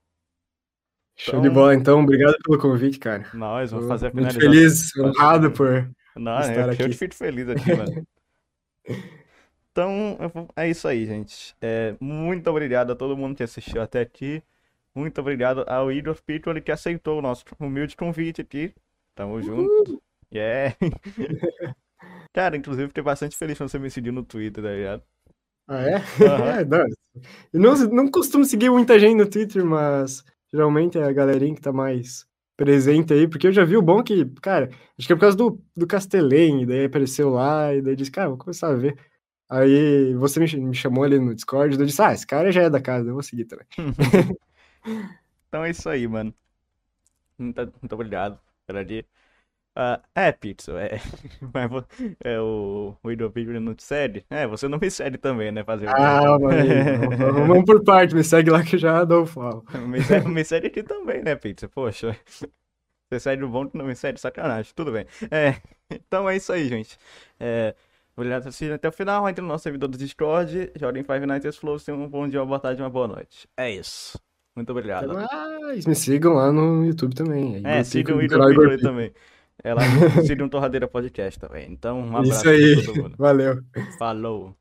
Show Então- de bola, então. Obrigado pelo convite, cara. Nós vamos fazer a muito finalização. feliz, honrado por. Não, estar eu, eu aqui. te fico feliz aqui, mano. Então, eu vou- é isso aí, gente. É, muito obrigado a todo mundo que assistiu até aqui. Muito obrigado ao Igor Pitoli que aceitou o nosso humilde convite aqui. Tamo junto. Yeah. Cara, inclusive fiquei bastante feliz quando você me seguiu no Twitter, tá ligado? Ah, é? Aham. É, não, eu não, não costumo seguir muita gente no Twitter, mas geralmente é a galerinha que tá mais presente aí, porque eu já vi o bom que, cara, acho que é por causa do, do Castelém, daí apareceu lá, e daí disse, cara, vou começar a ver. Aí você me, me chamou ali no Discord, daí eu disse, ah, esse cara já é da casa, eu vou seguir também. Então é isso aí, mano. Muito, muito obrigado pela dia. Ah, é, Pixel, é. Mas é o, o Pitoli não te segue? É, você não me segue também, né? Fazer o? Ah, mano, vamos, por parte, me segue lá que eu já dou o follow. Me segue, me segue aqui também, né, Pizza? Poxa. Você segue o bom que não me segue, sacanagem. Tudo bem. É, então é isso aí, gente. É, obrigado por assistir até o final. Entre no nosso servidor do Discord. Joguem Five Nights at Flow. Tenham um bom dia, uma boa tarde, uma boa noite. É isso. Muito obrigado. Mas me sigam lá no YouTube também. aí É, sigam o Igor Piccoli também. É lá, sigam o Torradeira Podcast também. Então, um Isso abraço aí, pra todo mundo. valeu. Falou.